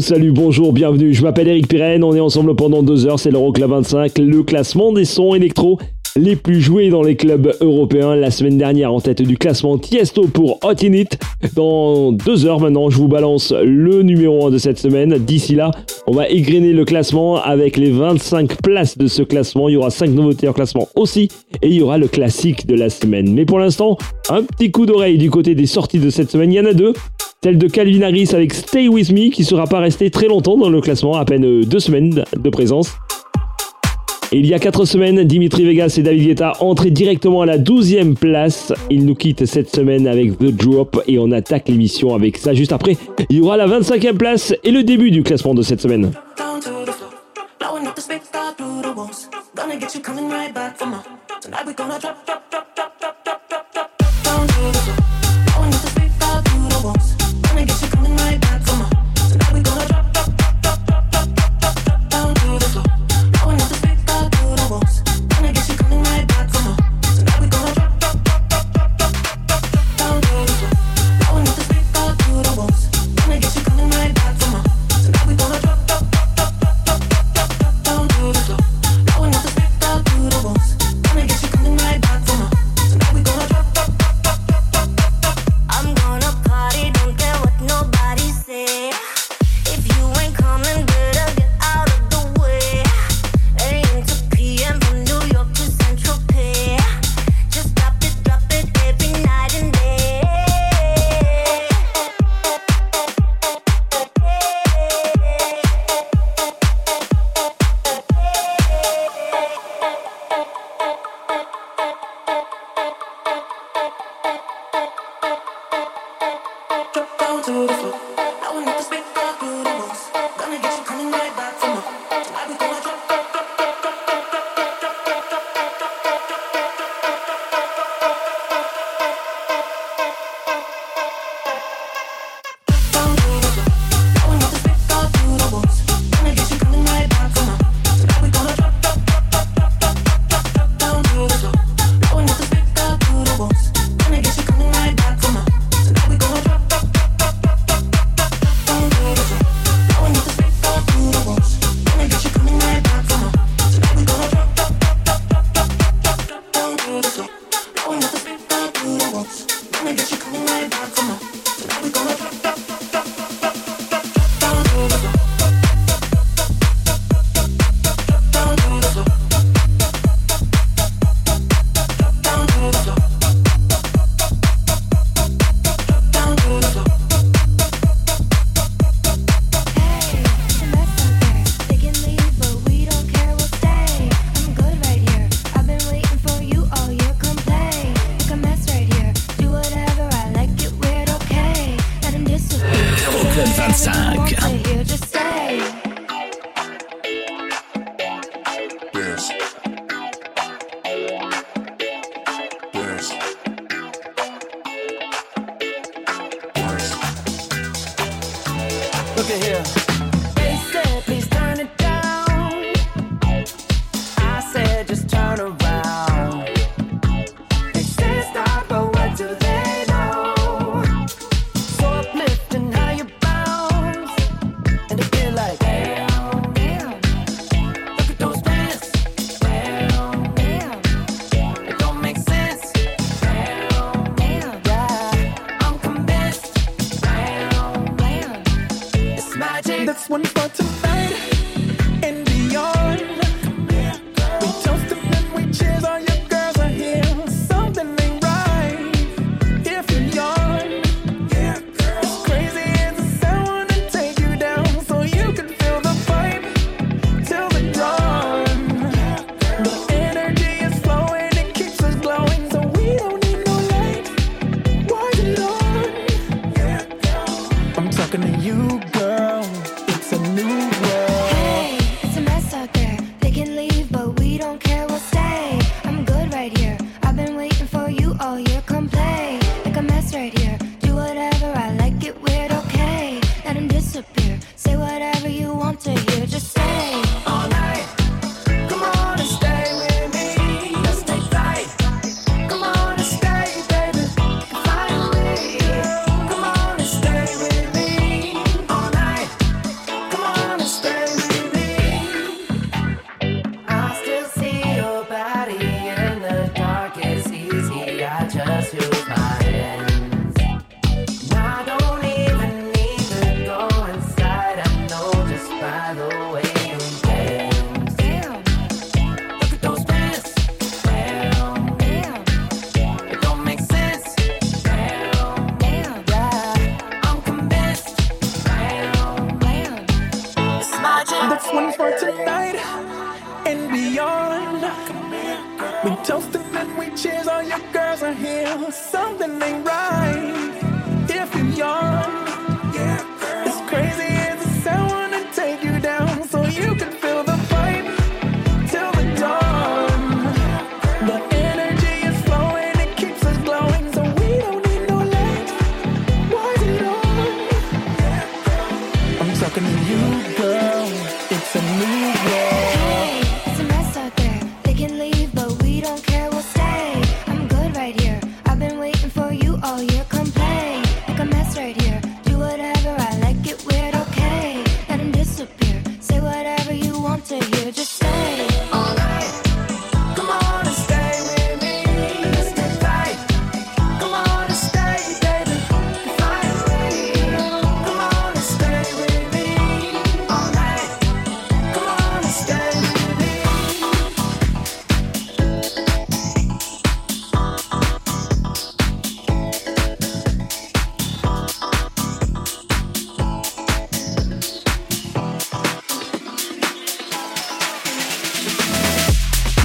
Salut, bonjour, bienvenue, je m'appelle Eric Pirenne, on est ensemble pendant deux heures, c'est l'Euroclub 25, le classement des sons électro les plus joués dans les clubs européens. La semaine dernière, en tête du classement Tiesto pour Hot In It. Dans deux heures maintenant, je vous balance le numéro 1 de cette semaine. D'ici là, on va égrener le classement avec les 25 places de ce classement. Il y aura 5 nouveautés en classement aussi. Et il y aura le classique de la semaine. Mais pour l'instant, un petit coup d'oreille du côté des sorties de cette semaine. Il y en a deux. Celle de Calvin Harris avec Stay With Me qui sera pas resté très longtemps dans le classement, à peine deux semaines de présence. Et il y a 4 semaines, Dimitri Vegas et David Guetta entraient directement à la 12e place. Ils nous quittent cette semaine avec The Drop et on attaque l'émission avec ça juste après. Il y aura la 25e place et le début du classement de cette semaine. trying to you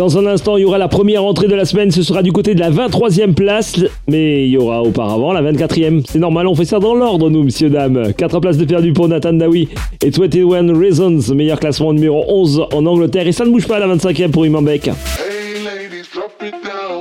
Dans un instant, il y aura la première entrée de la semaine. Ce sera du côté de la 23e place. Mais il y aura auparavant la 24e. C'est normal, on fait ça dans l'ordre, nous, messieurs, dames. 4 places de perdu pour Nathan Dawi et 21 Reasons. Meilleur classement numéro 11 en Angleterre. Et ça ne bouge pas à la 25e pour Imam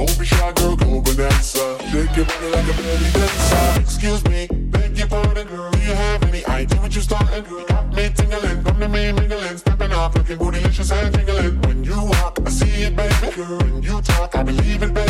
Don't be shy, girl, go bonanza. Shake your body like a belly dancer. Excuse me, beg your pardon, girl. Do you have any idea what you starting, girl? Got me tingling, come to me mingling, stepping off, looking bootylicious and tingling. When you walk, I see it, baby, girl. When you talk, I believe it, baby,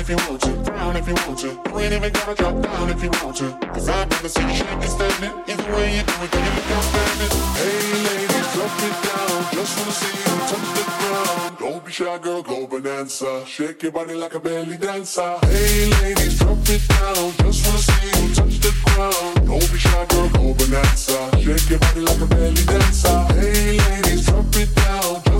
if you want to, frown if you want to. You ain't even gotta drop down if you want to. Cause I'd rather see you shake and. Either way you do it, then you look outstanding. Hey ladies, drop it down. Just wanna see you touch the ground. Don't be shy, girl, go bonanza. Shake your body like a belly dancer. Hey ladies, drop it down. Just wanna see you touch the ground. Don't be shy, girl, go bonanza. Shake your body like a belly dancer. Hey ladies, drop it down.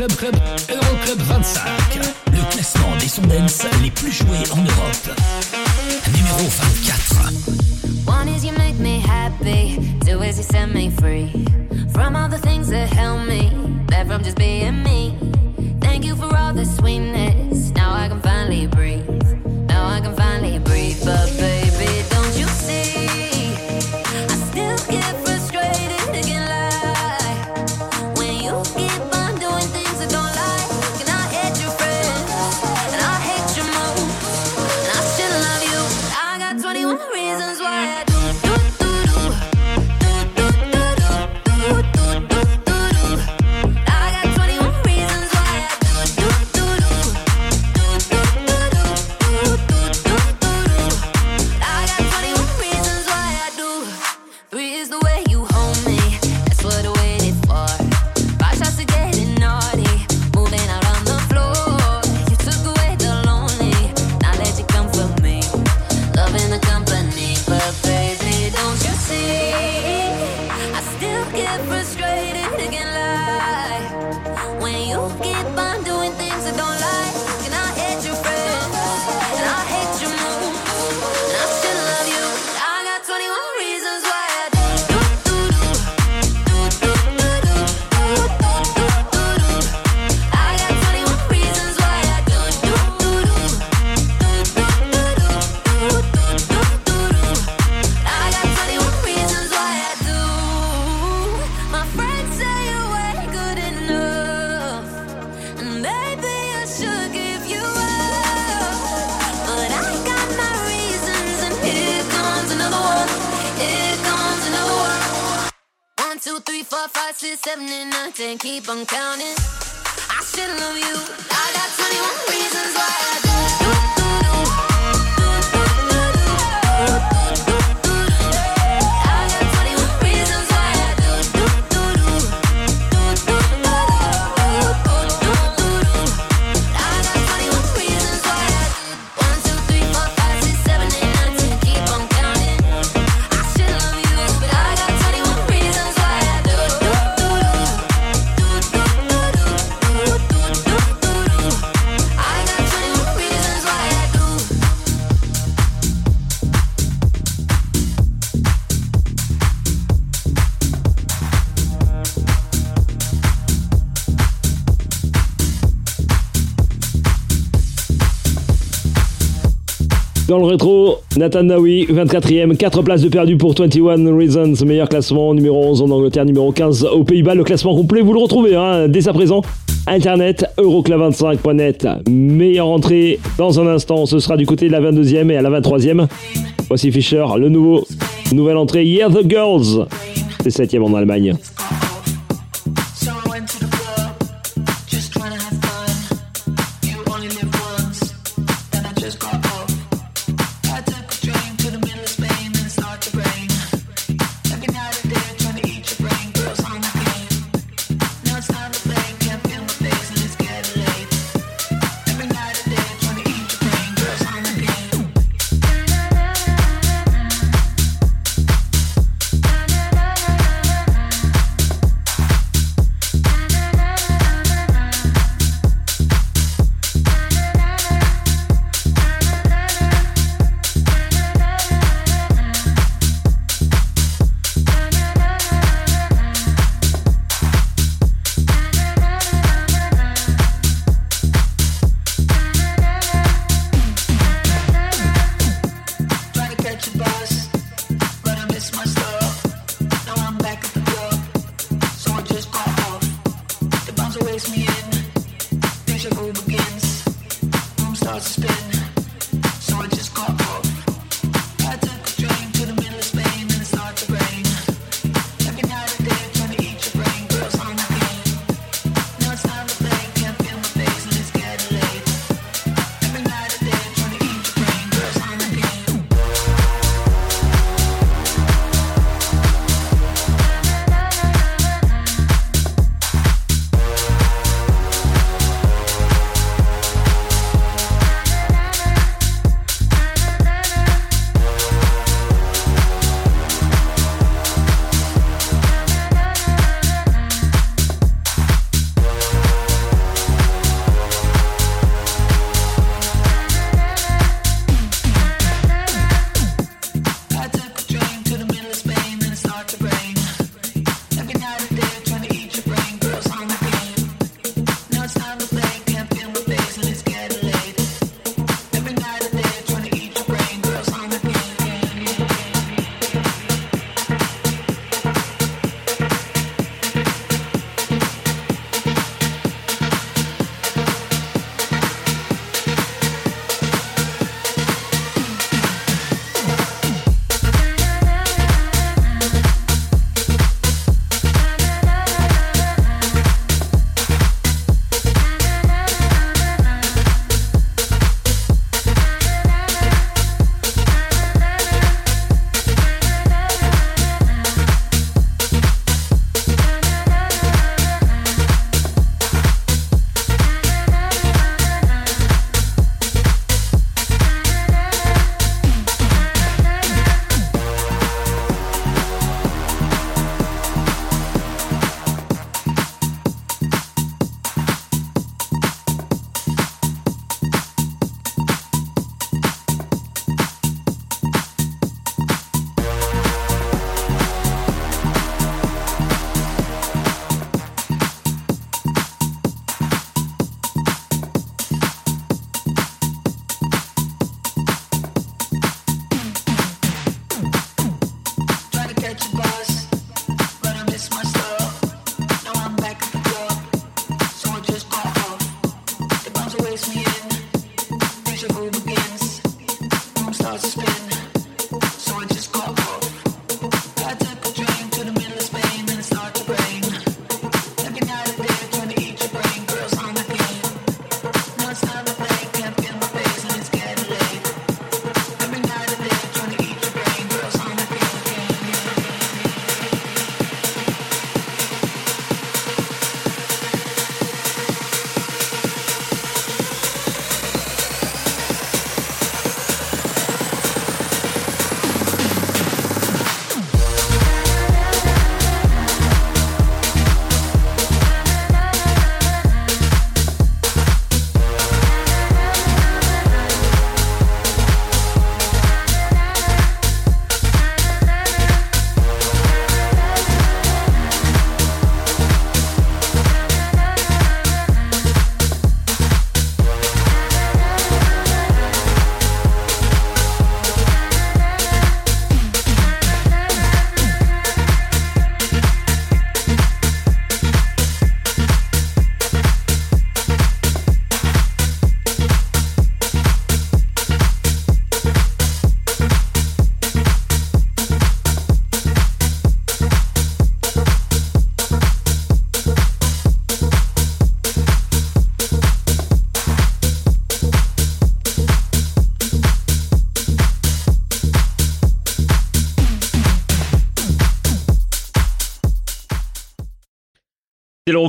Euroclub Club, 25, le classement des sons les plus joués en Europe. Numéro 24. One is you make me happy, two is you set me free from all the things that help me, that from just being me. Thank you for all the sweetness. Now I can finally breathe. Now I can finally breathe, but baby. Dans le rétro, Nathan Dawi, 24e, 4 places de perdu pour 21 Reasons, meilleur classement, numéro 11 en Angleterre, numéro 15 aux Pays-Bas. Le classement complet, vous le retrouvez hein, dès à présent. Internet, eurocla25.net, meilleure entrée dans un instant, ce sera du côté de la 22ème et à la 23ème. Voici Fischer, le nouveau, nouvelle entrée, Yeah the Girls, c'est 7ème en Allemagne.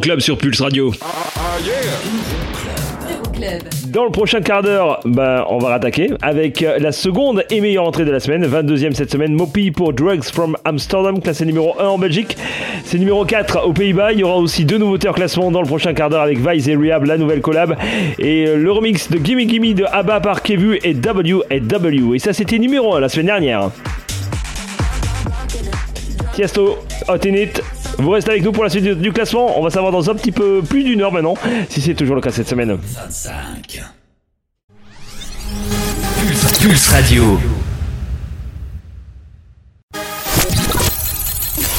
L'Euroclub sur Pulse Radio. Dans le prochain quart d'heure, ben, on va rattaquer avec euh, la seconde et meilleure entrée de la semaine, 22e cette semaine, Mopi pour Drugs from Amsterdam, classé numéro 1 en Belgique. C'est numéro 4 aux Pays-Bas. Il y aura aussi deux nouveautés en classement dans le prochain quart d'heure avec Vice et Rehab, la nouvelle collab. Et euh, le remix de Gimme Gimme de ABBA par Kevu et W et W. Et ça, c'était numéro 1 la semaine dernière. Tiesto, Hot in It. Vous restez avec nous pour la suite du, classement. On va savoir dans un petit peu plus d'une heure maintenant si c'est toujours le cas cette semaine. 25. Pulse, Pulse Radio.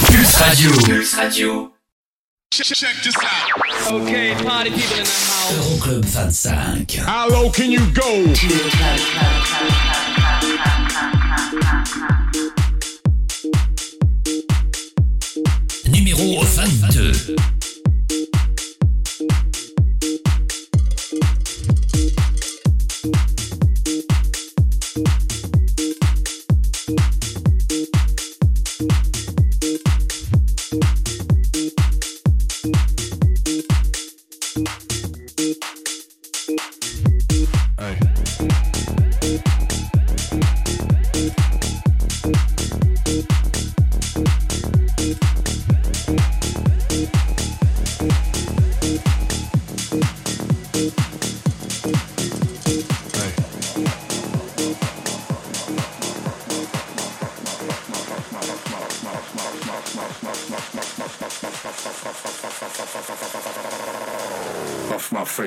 Pulse Radio. Pulse Radio. Okay, party people in the house. Euroclub 25. How low can you go? Numéro 22.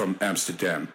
from Amsterdam.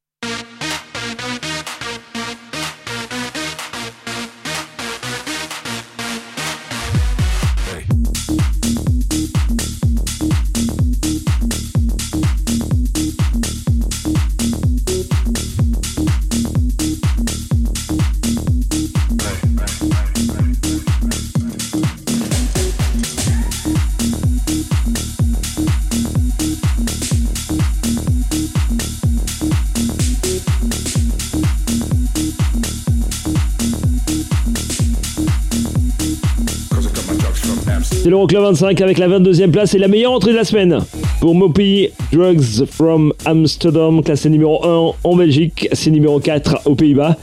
l'Euroclub 25 avec la 22e place et la meilleure entrée de la semaine. Pour Mopi, Drugs from Amsterdam, classé numéro 1 en Belgique, c'est numéro 4 aux Pays-Bas.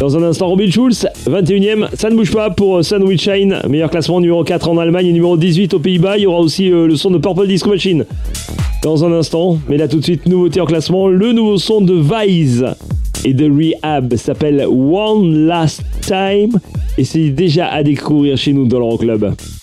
Dans un instant, Robin Schulz, 21e, ça ne bouge pas pour Sandwich Shine, meilleur classement numéro 4 en Allemagne et numéro 18 aux Pays-Bas. Il y aura aussi euh, le son de Purple Disco Machine dans un instant. Mais là tout de suite, nouveauté en classement, le nouveau son de Vise et de Rehab s'appelle One Last Time et c'est déjà à découvrir chez nous dans l'Euroclub. In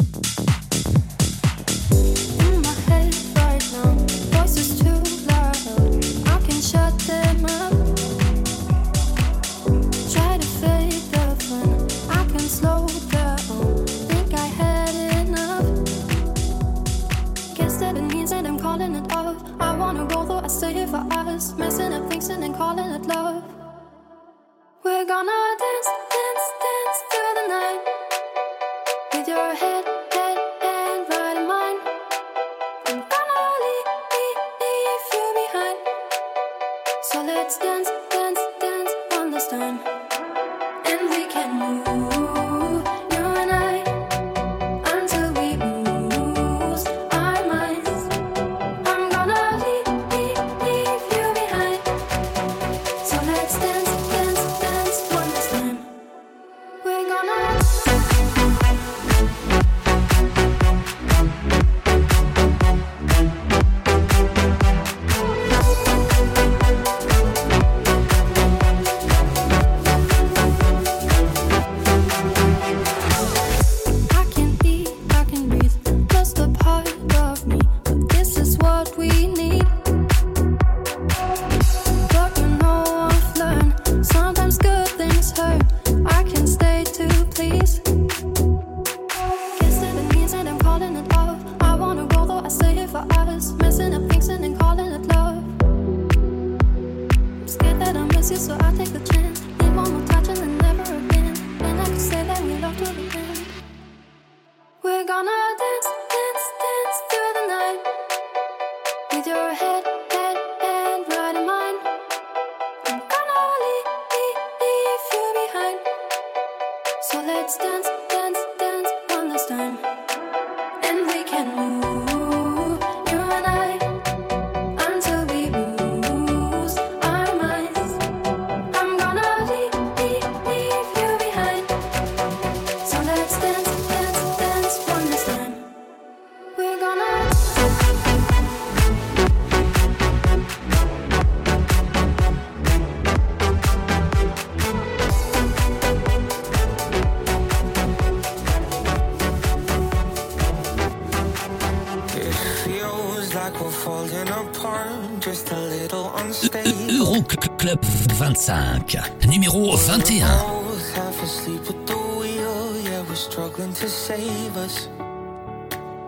save us.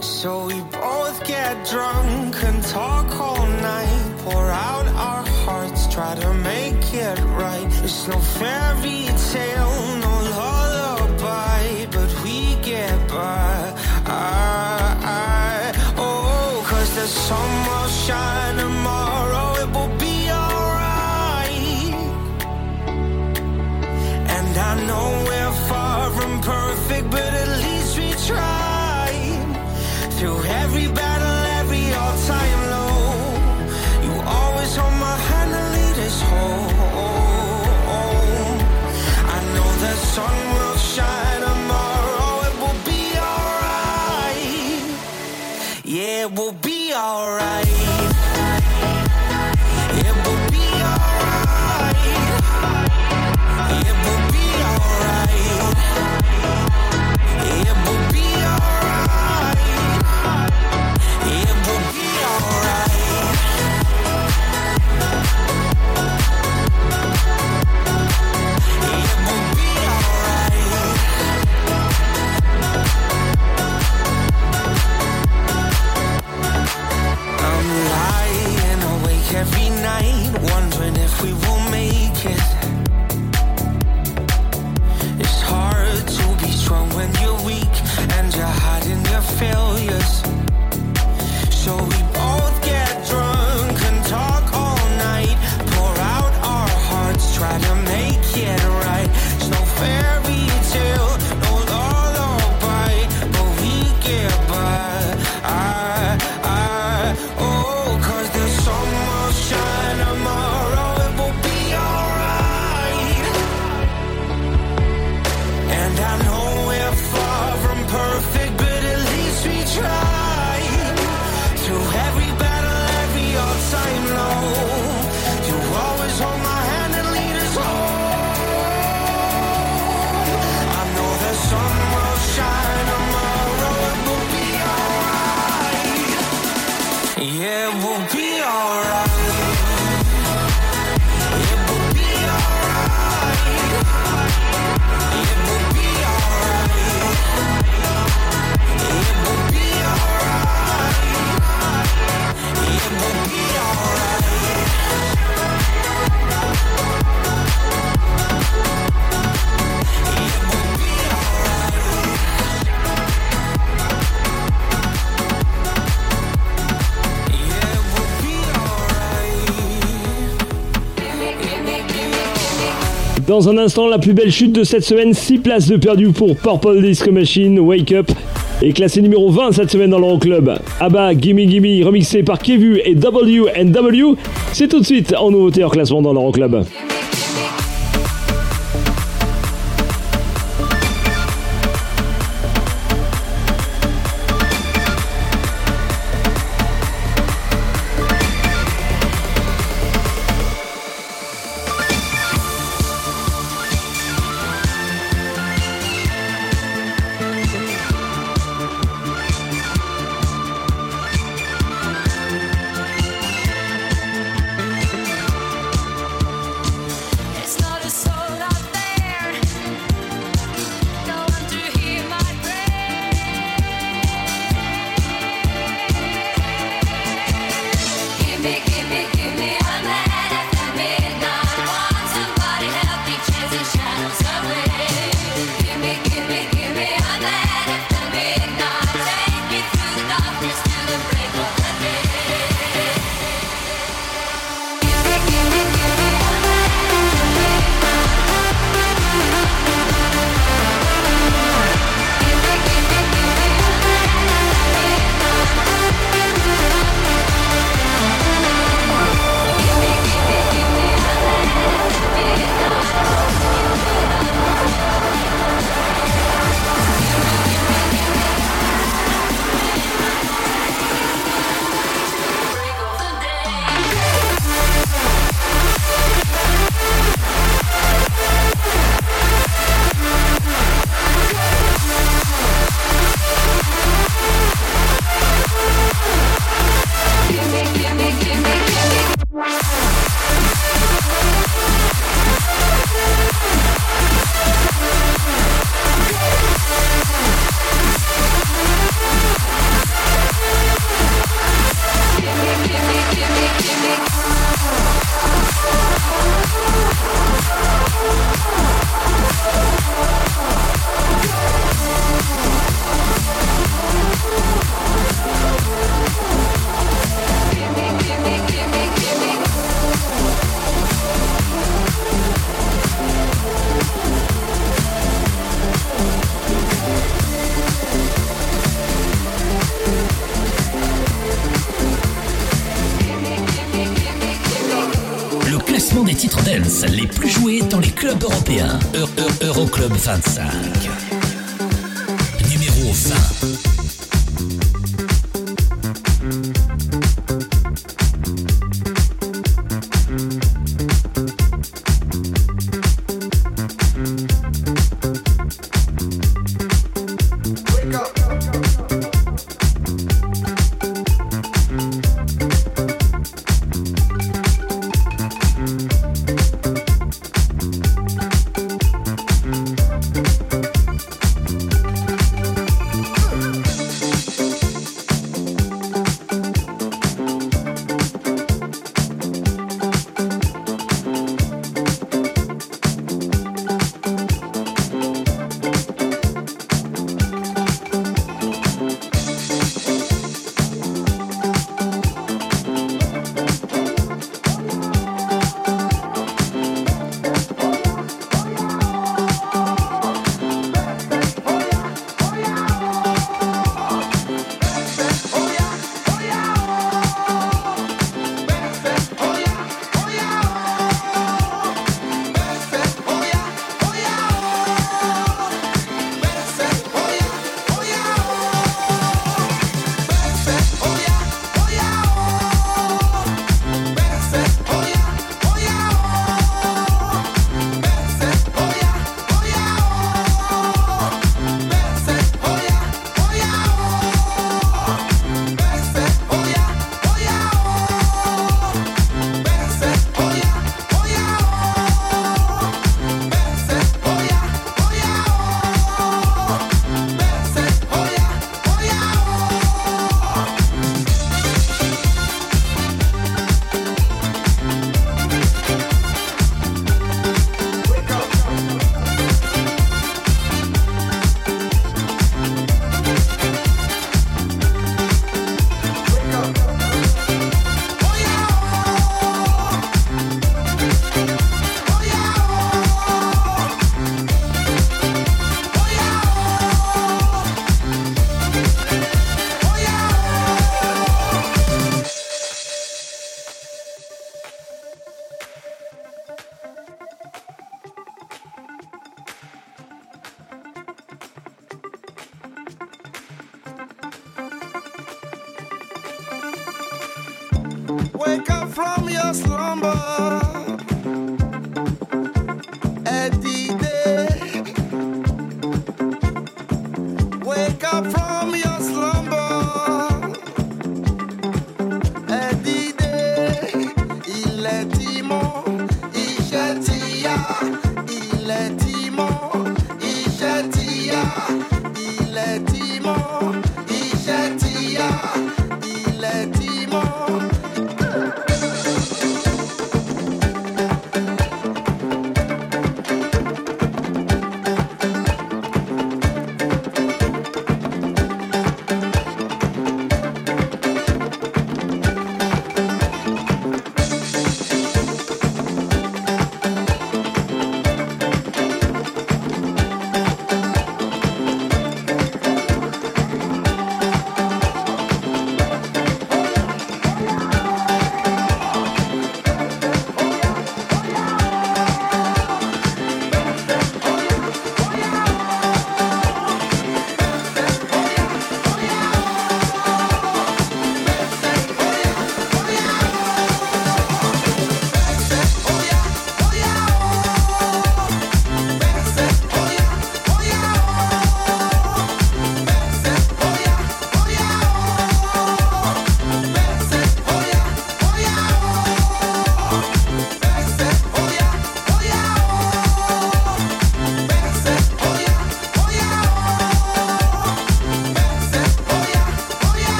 So we both get drunk night Dans un instant, la plus belle chute de cette semaine, 6 places de perdu pour Purple Disco Machine, Wake Up, est classé numéro 20 cette semaine dans l'Euroclub. Abba, Gimme Gimme, remixé par Kevu et W&W, c'est tout de suite en nouveauté en classement dans l'Euroclub.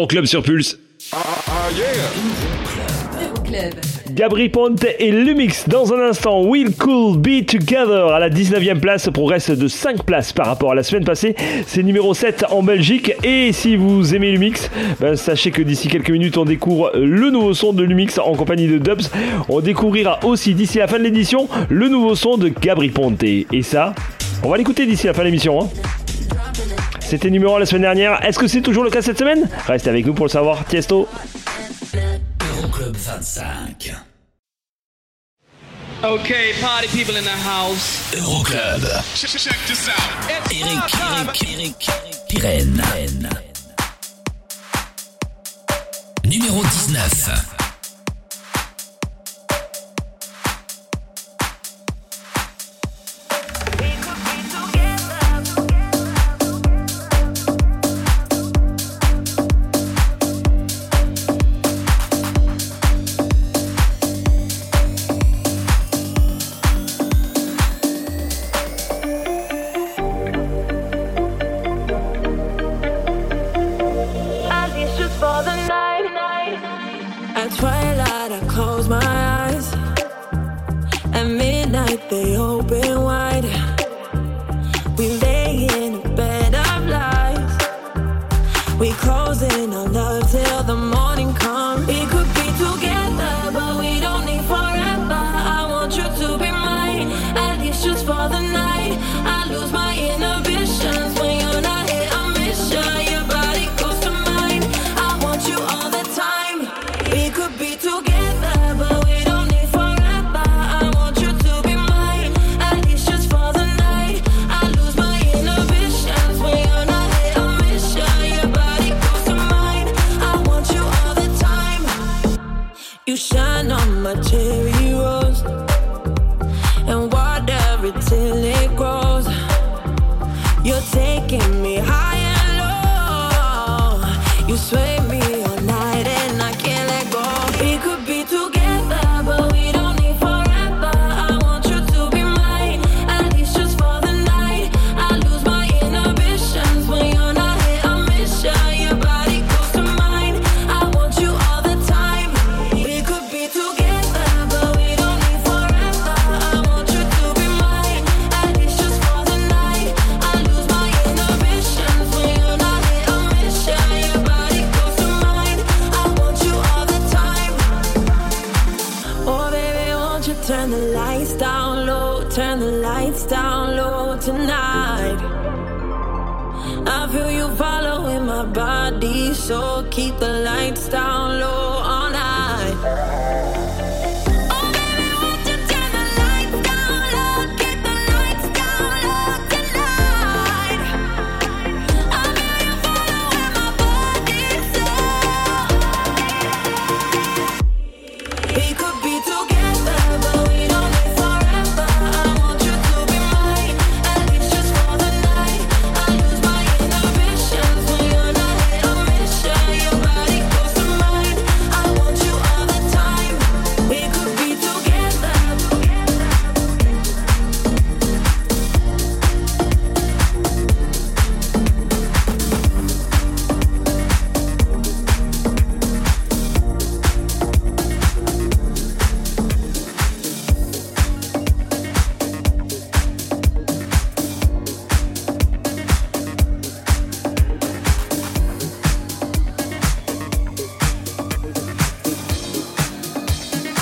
C'est l'Euroclub sur Pulse. Euroclub. Gabri Ponte et Lumix dans un instant. Will Cool Be Together à la 19e place, progresse de 5 places par rapport à la semaine passée. C'est numéro 7 en Belgique. Et si vous aimez Lumix, ben, sachez que d'ici quelques minutes, on découvre le nouveau son de Lumix en compagnie de Dubs. On découvrira aussi d'ici la fin de l'édition le nouveau son de Gabri Ponte. Et ça, on va l'écouter d'ici la fin de l'émission. hein. C'était numéro 1 la semaine dernière. Est-ce que c'est toujours le cas cette semaine? Restez avec nous pour le savoir. Tiesto. Euroclub 25. Okay, party people in the house. Euroclub. Check this out. Eric, Eric, Eric, Pirenne. Numéro 19.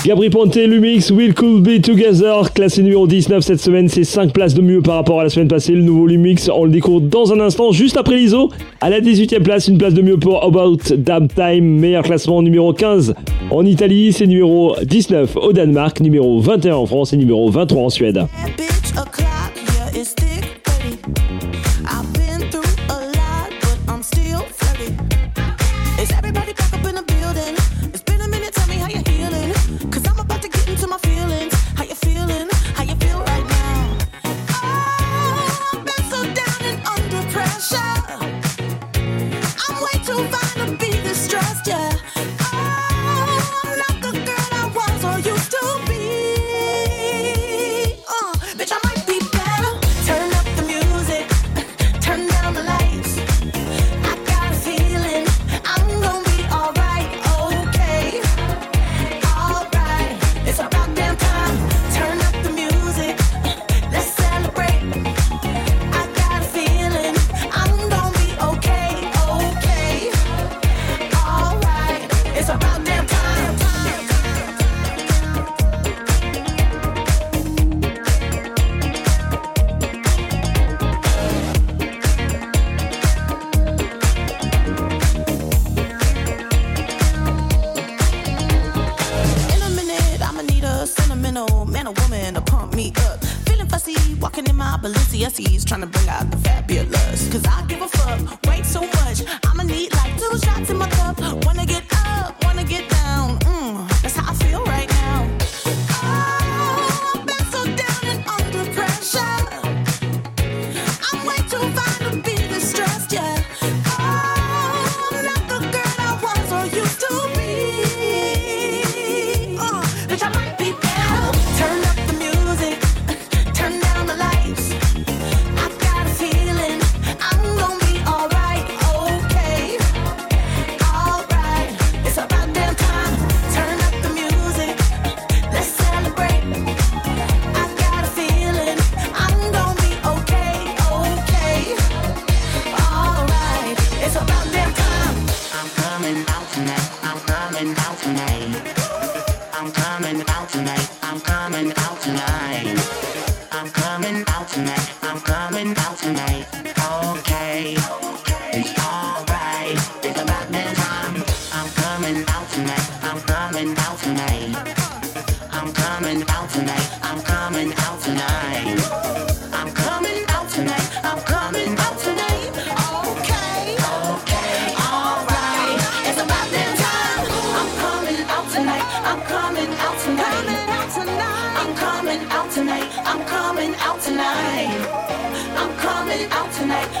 Gabri Ponte, Lumix, Will could Be Together, classé numéro 19 cette semaine, c'est 5 places de mieux par rapport à la semaine passée. Le nouveau Lumix, on le découvre dans un instant, juste après l'ISO. À la 18e place, une place de mieux pour About Damn Time, meilleur classement numéro 15 en Italie, c'est numéro 19 au Danemark, numéro 21 en France et numéro 23 en Suède.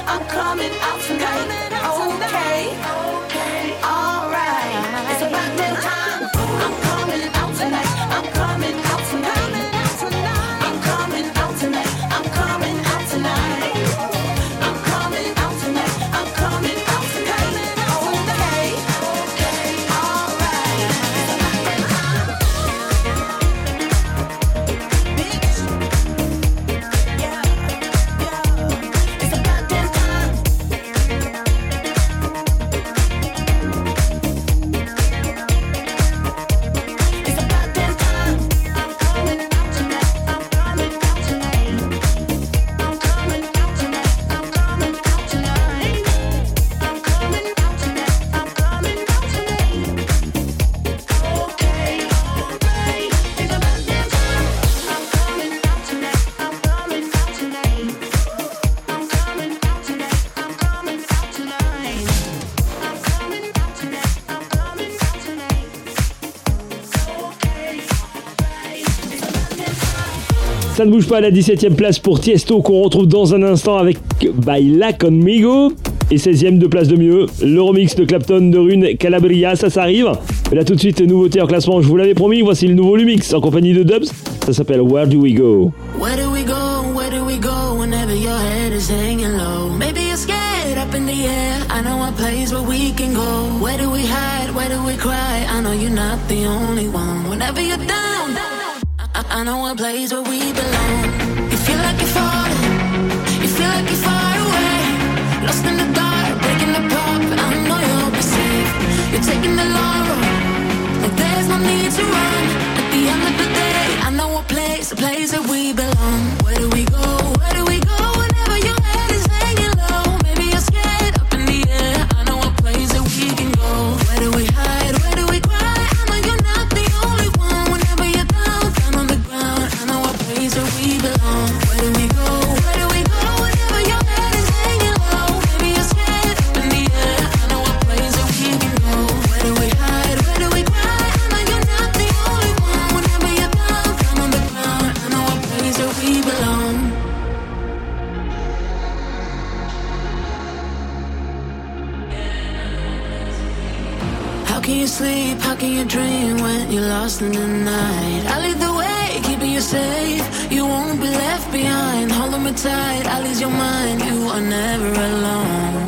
I'm coming out tonight. Ça ne bouge pas à la 17ème place pour Tiesto qu'on retrouve dans un instant avec Baila Conmigo. Et 16ème de place de mieux, le remix de Clapton de Rune Calabria, ça s'arrive. Et là tout de suite, nouveauté en classement, je vous l'avais promis, voici le nouveau Lumix en compagnie de Dubs. Ça s'appelle Where Do We Go? Where do we go? Where do we go? Whenever your head is hanging low? Maybe you're scared up in the air. I know a place where we can go. Where do we hide? Where do we cry? I know you're not the only one. Whenever you're I, know a place where we belong. You feel like you're falling. You feel like you're far away. Lost in the dark, breaking apart. But I know you'll be safe. You're taking the long road. There's no need to run. At the end of the day, I know a place, a place that we belong. In the night? I lead the way, keeping you safe. You won't be left behind. Holding me tight, I'll ease your mind. You are never alone.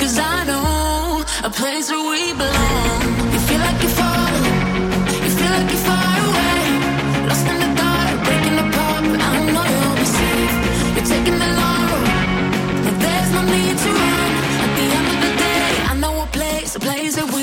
Cause I know a place where we belong. You feel like you're falling. You feel like you're far away. Lost in the dark, breaking apart. I know you'll be safe. You're taking the long road. There's no need to run. At the end of the day, I know a place, a place that we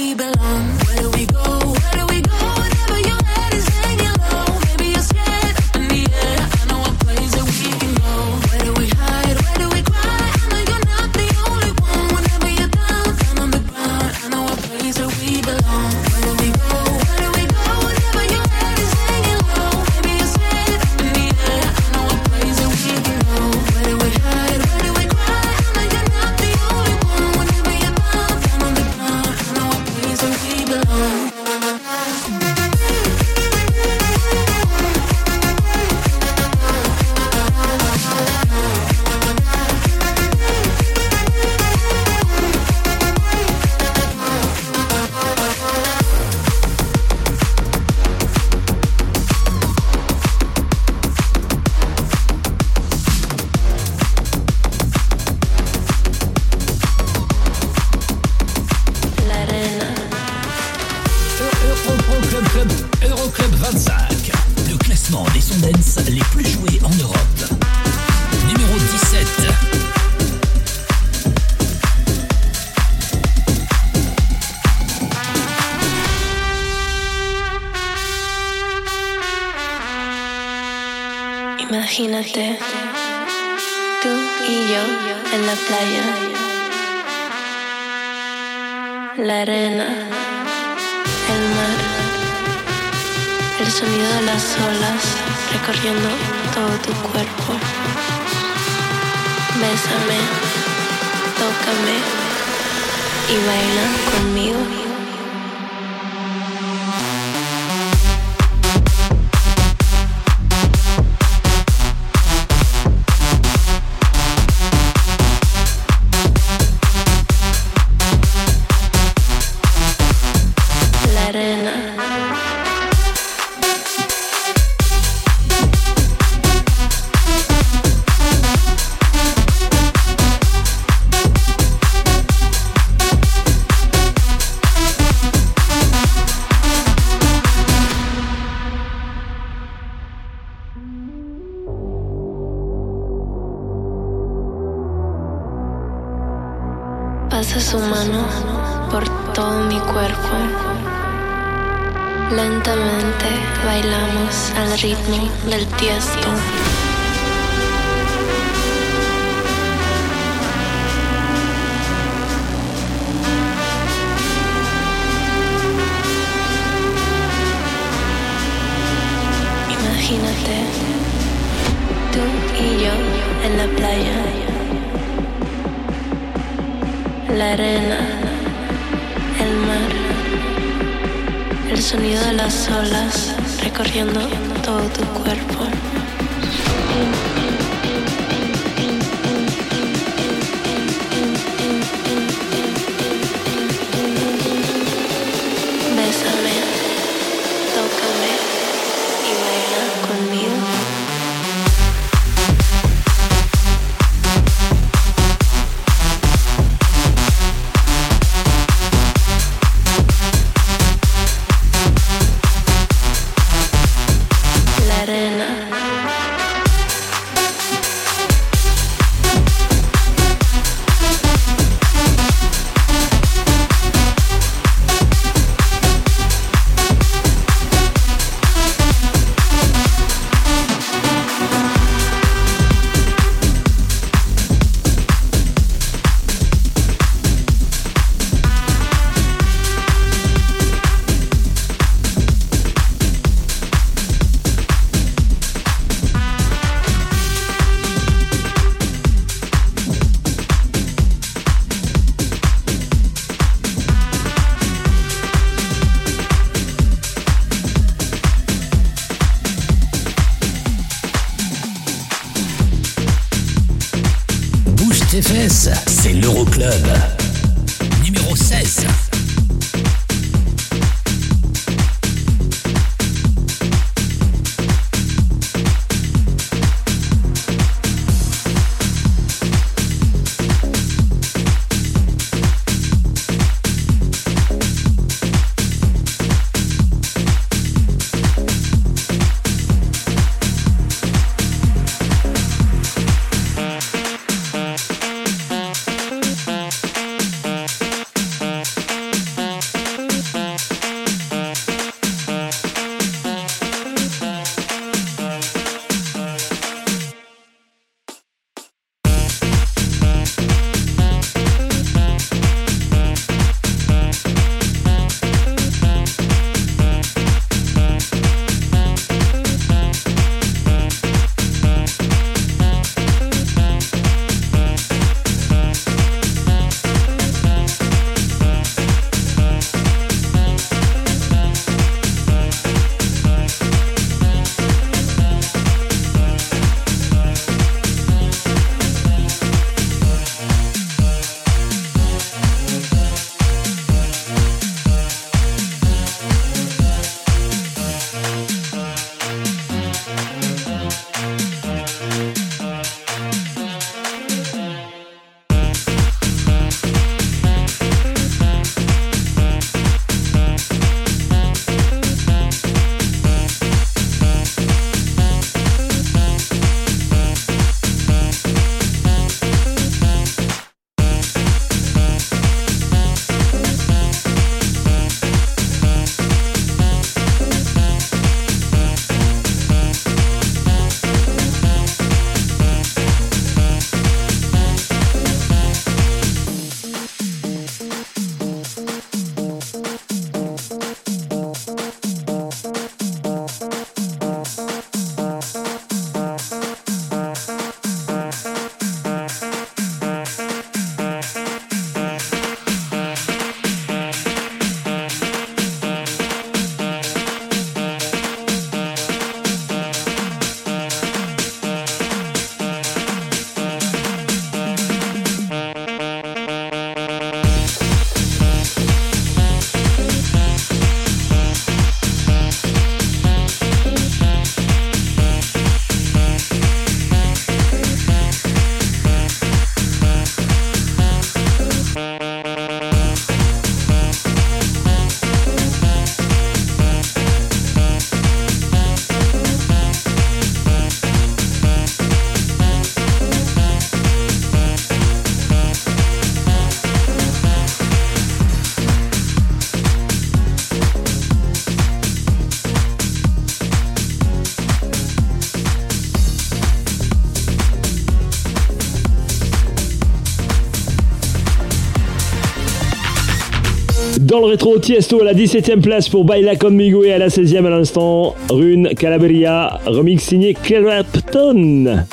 Tiesto à la 17ème place pour Baila Conmigo et à la 16ème à l'instant, Rune Calabria, remix signé Clapton.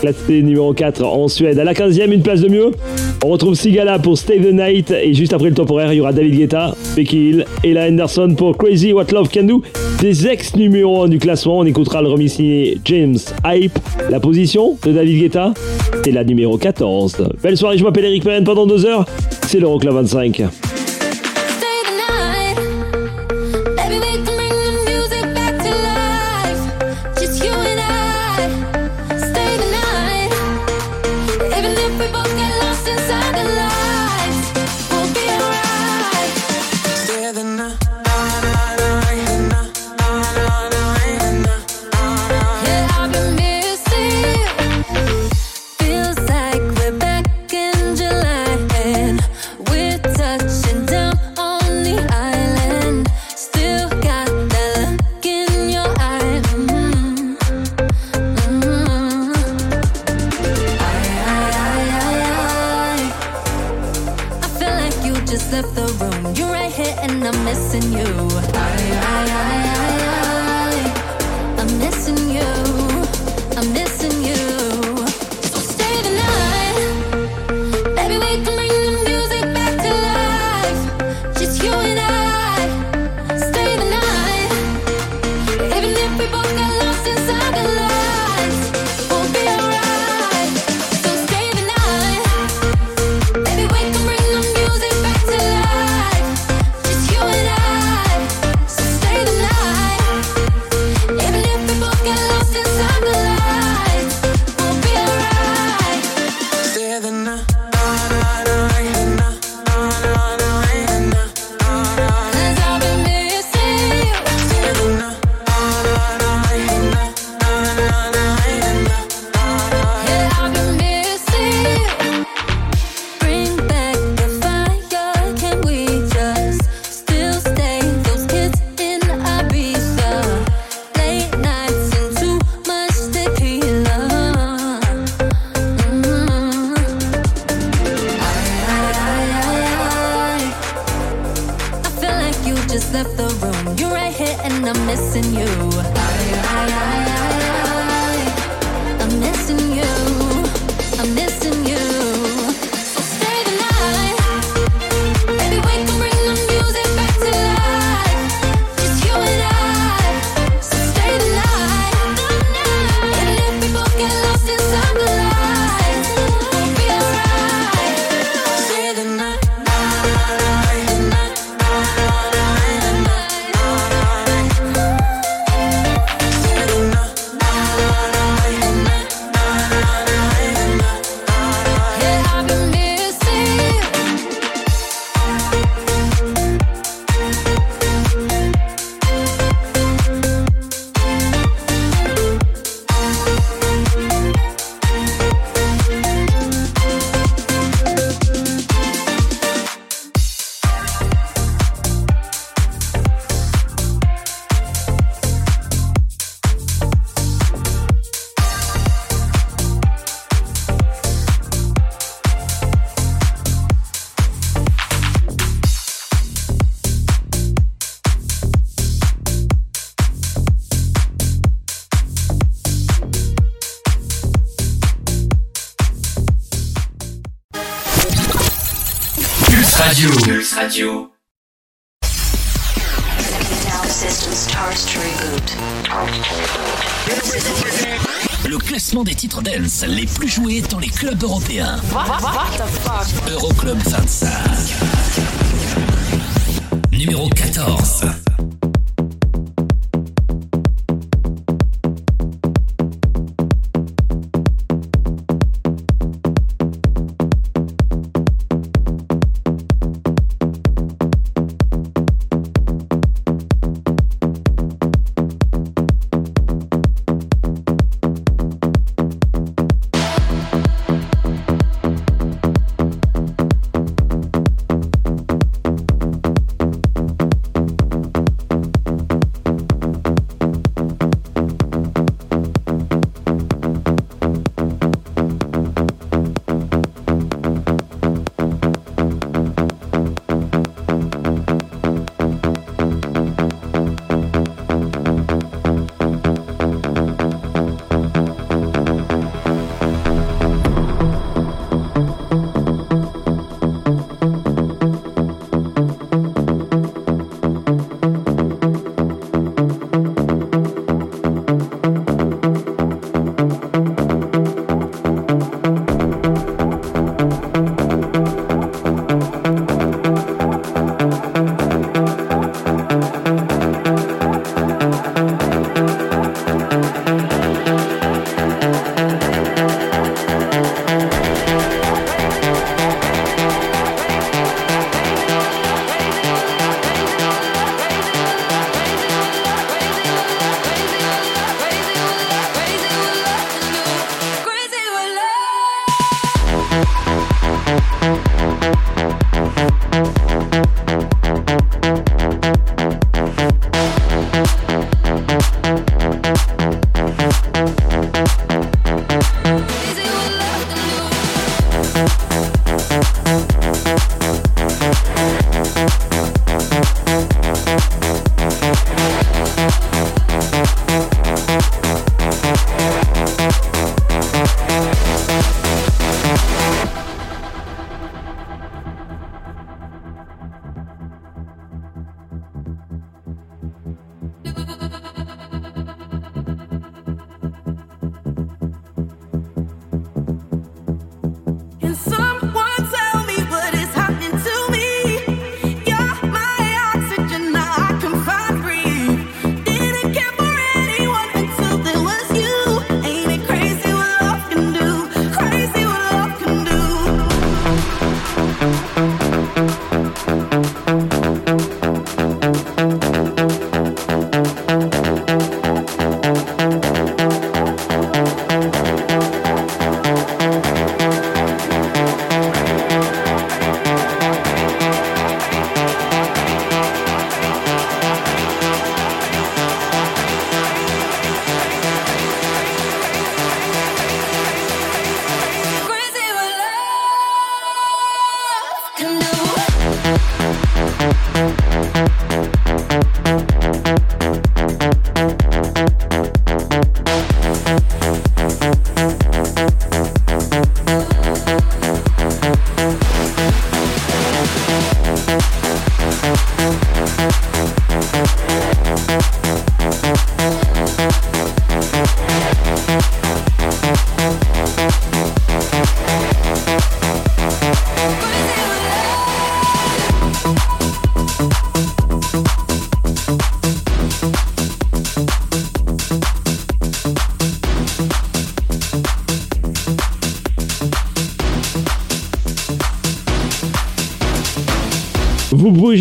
Placé numéro 4 en Suède. À la 15ème, une place de mieux. On retrouve Sigala pour Stay the Night et juste après le temporaire, il y aura David Guetta, Becky Hill, et la Henderson pour Crazy What Love Can Do. Des ex numéro 1 du classement, on écoutera le remix signé James Hype. La position de David Guetta, c'est la numéro 14. Belle soirée, je m'appelle Eric Perrin pendant deux heures. C'est l'Euroclub 25.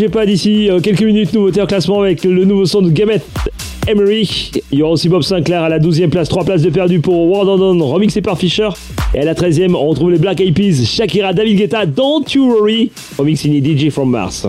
pas d'ici euh, quelques minutes, nouveauté en classement avec le nouveau son de Gamet Emery. Il y aura aussi Bob Sinclair à la 12e place, 3 places de perdu pour World on remixé par Fisher. Et à la 13e, on retrouve les Black Eyed Peas, Shakira, David Guetta, Don't You Worry, remix signé DJ from Mars.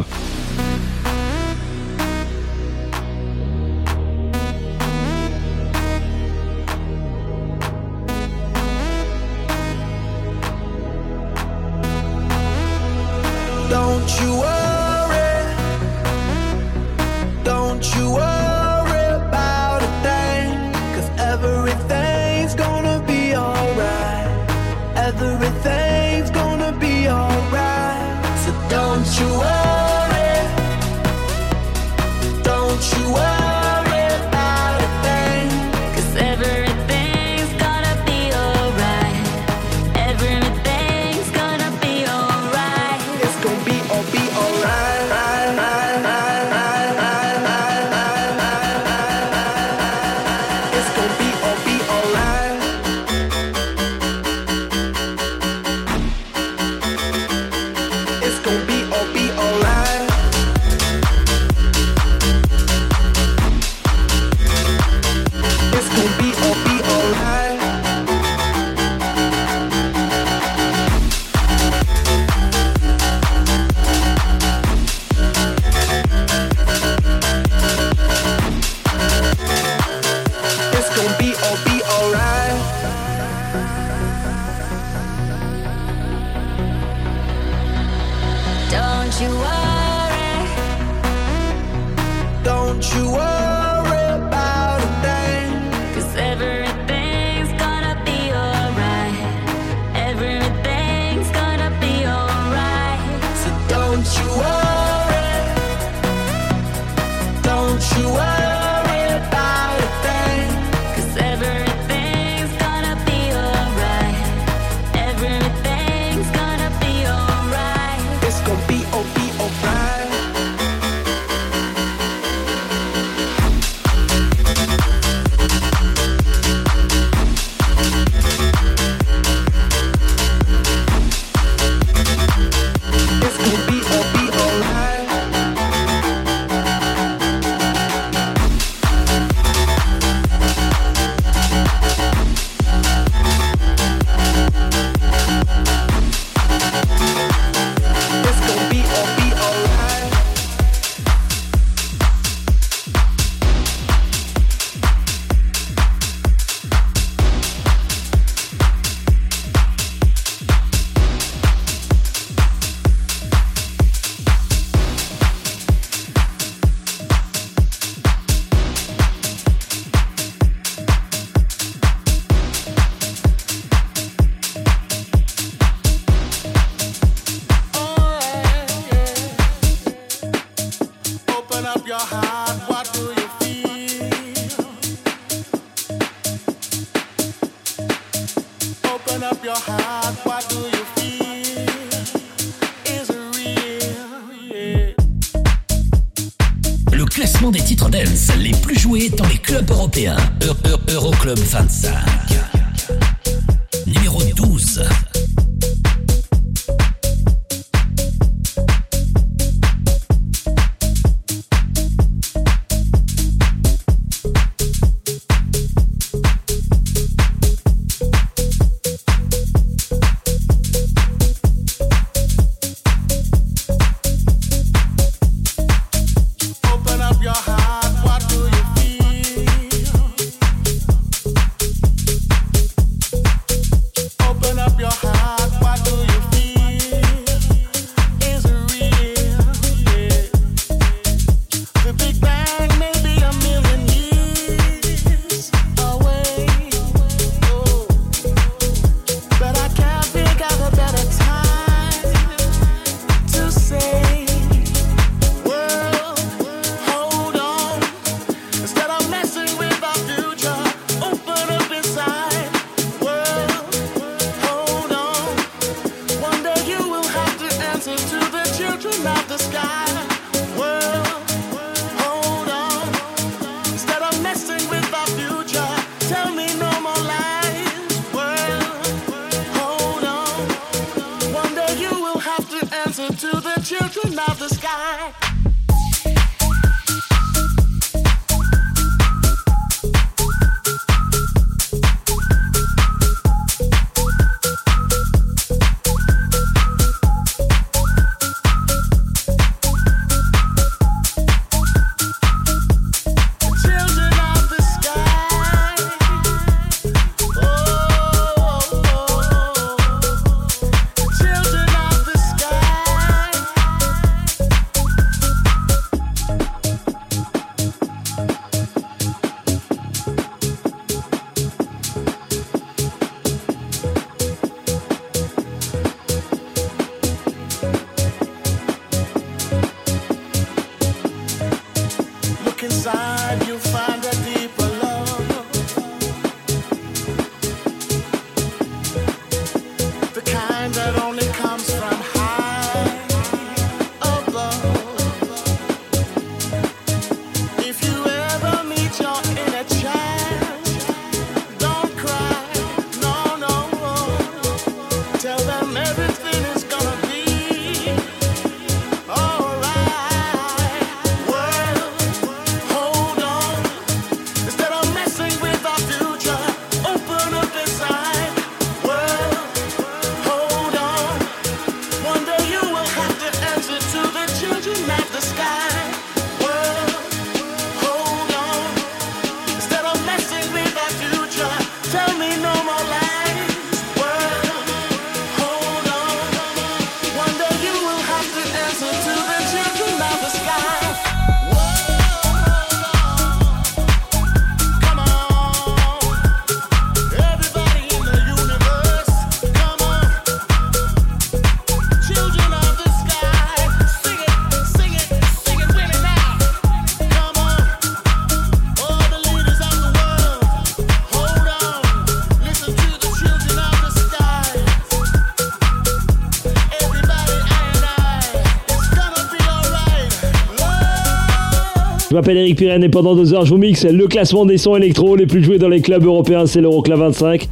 M'appelle Eric Pirenne et pendant deux heures, je vous mixe le classement des sons électro les plus joués dans les clubs européens, c'est l'Euroclub 25.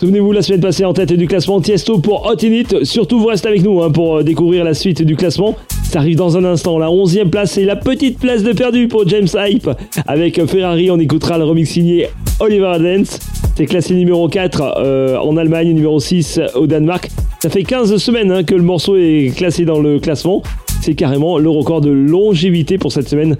Souvenez-vous, la semaine passée en tête du classement Tiesto pour Hot In It. Surtout, vous restez avec nous hein, pour euh, découvrir la suite du classement. Ça arrive dans un instant. La 11e place, c'est la petite place de perdu pour James Hype. Avec Ferrari, on écoutera le remix signé Oliver Dance. C'est classé numéro 4 euh, en Allemagne, numéro 6 au Danemark. Ça fait 15 semaines hein, que le morceau est classé dans le classement. C'est carrément le record de longévité pour cette semaine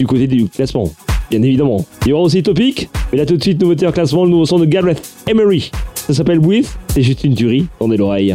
du côté du classement. Bien évidemment. Il y aura aussi Topic, mais là tout de suite, nouveauté en classement, le nouveau son de Gareth Emery. Ça s'appelle With, c'est juste une tuerie, tendez l'oreille.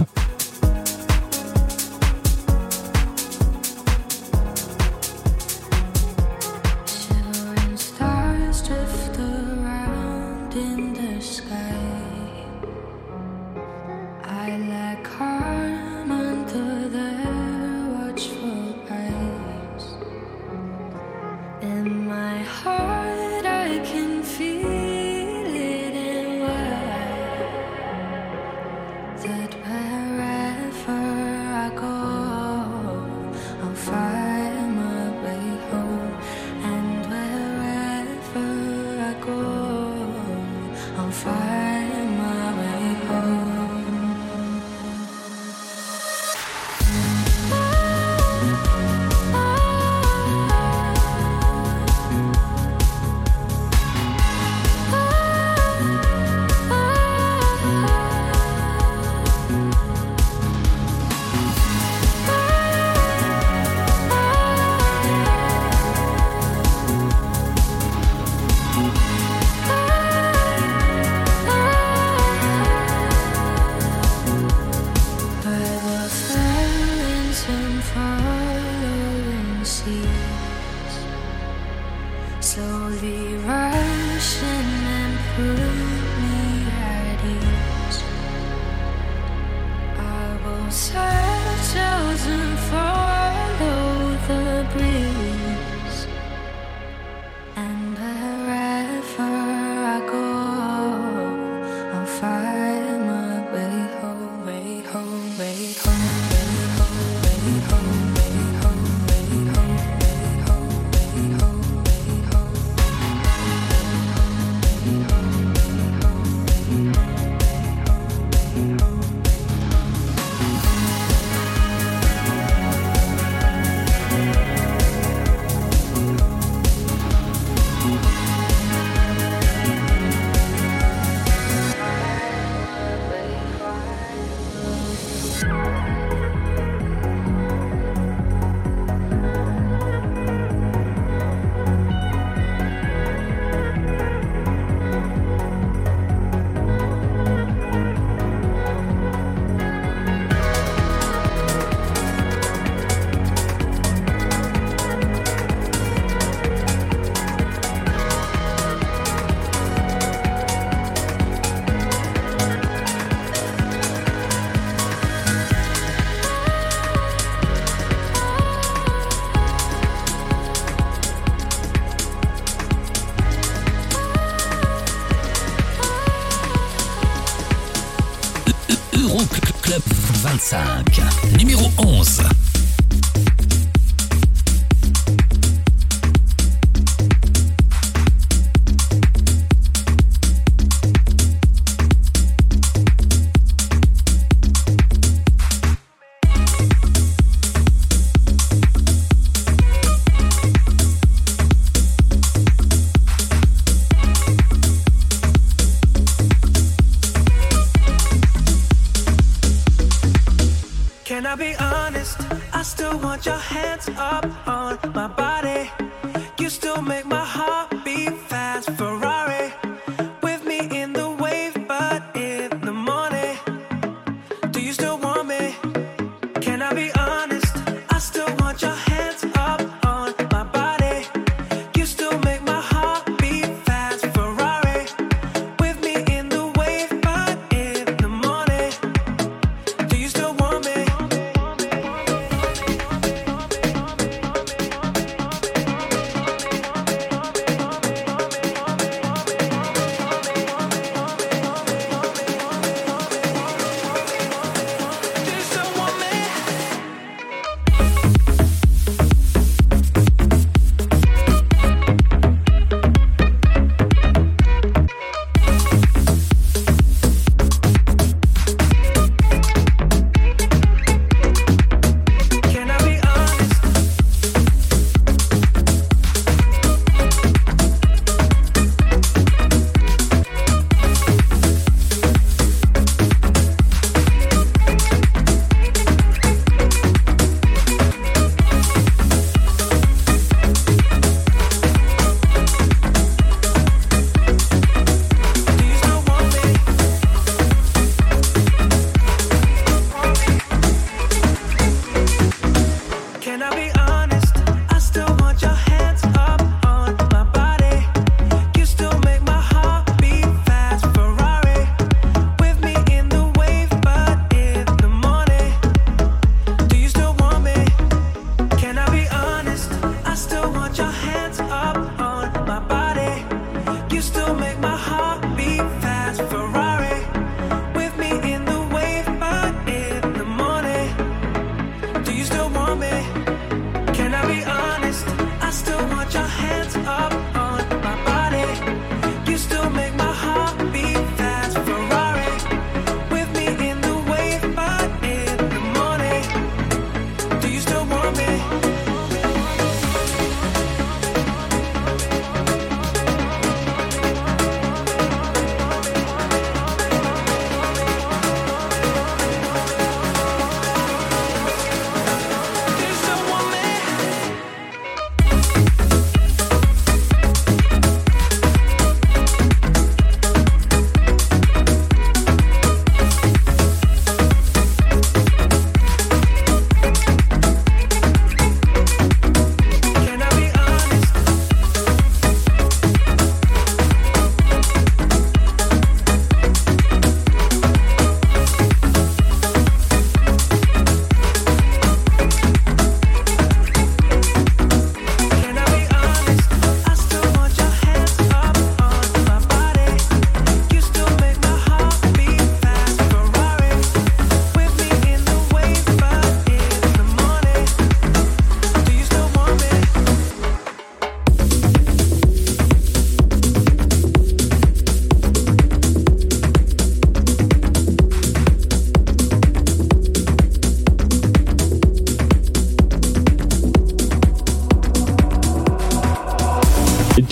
Your hands up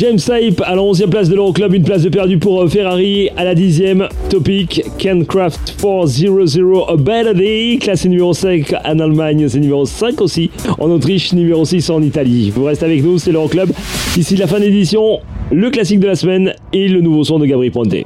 James Tape à la 11e place de l'Euroclub, une place de perdu pour euh, Ferrari à la 10e. Topic Kencraft 400 A Better Day, classé numéro 5 en Allemagne, c'est numéro 5 aussi. En Autriche, numéro 6 en Italie. Vous restez avec nous, c'est l'Euroclub. Ici la fin d'édition, le classique de la semaine et le nouveau son de Gabriel Ponte.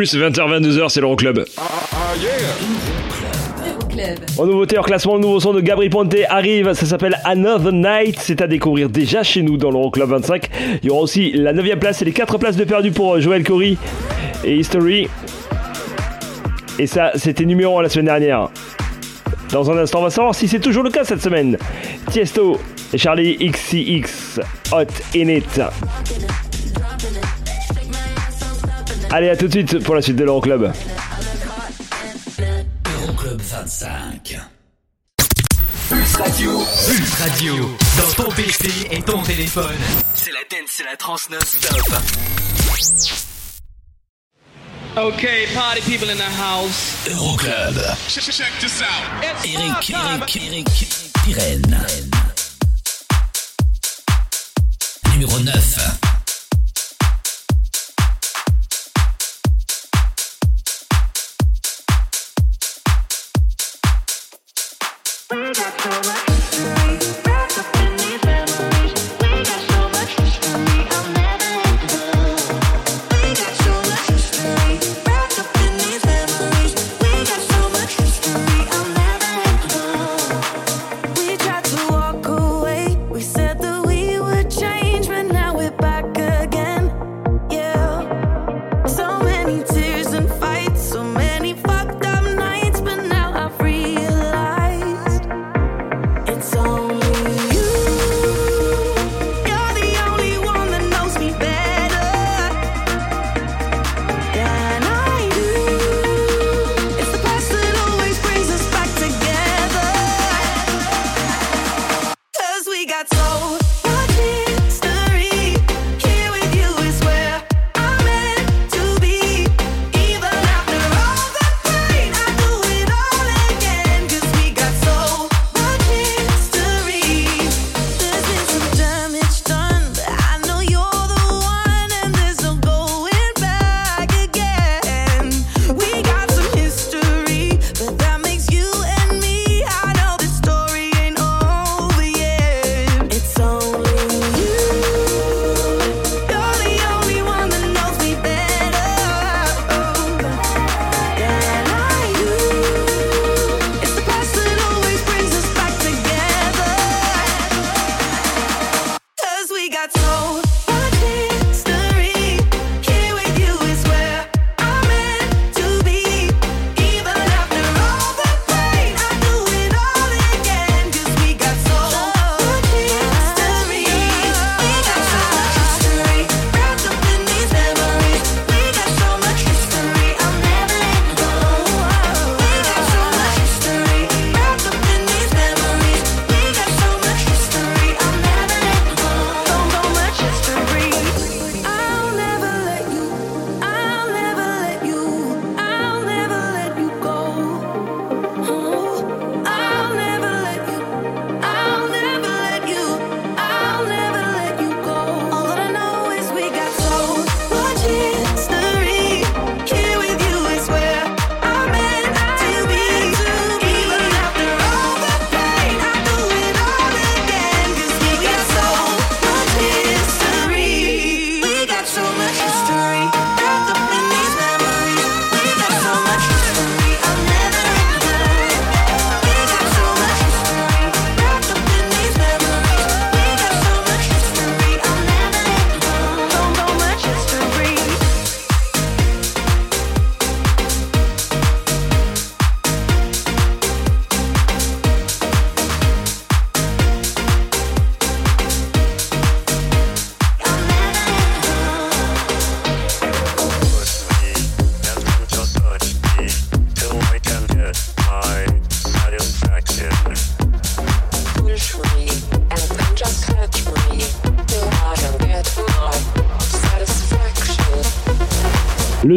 Pulse 20h-22h, c'est l'Euroclub. En nouveauté hors classement, le nouveau son de Gabri Ponte arrive, ça s'appelle Another Night, c'est à découvrir déjà chez nous dans l'Euroclub 25. Il y aura aussi la 9 place et les 4 places de perdu pour euh, Joël Corey et History. Et ça, c'était numéro 1 la semaine dernière. Dans un instant, on va savoir si c'est toujours le cas cette semaine. Tiesto et Charlie XCX, Hot in It. Allez, à tout de suite pour la suite de l'Euroclub. Euroclub 25. Pulse Radio. Pulse Radio. Dans ton PC et ton téléphone. C'est la dance, c'est la trans non-stop. Okay, party people in the house. Euroclub. Check, check this out. It's Eric, Eric, time. Eric, Pirenne. Numéro 9. We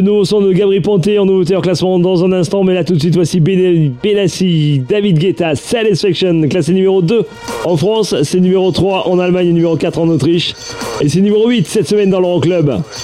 nouveau son de Gabri Ponte en nouveauté en classement dans un instant, mais là tout de suite voici Ben- Benassi, David Guetta, Satisfaction, classé numéro 2 en France, c'est numéro 3 en Allemagne numéro 4 en Autriche. Et c'est numéro 8 cette semaine dans l'Euroclub. Push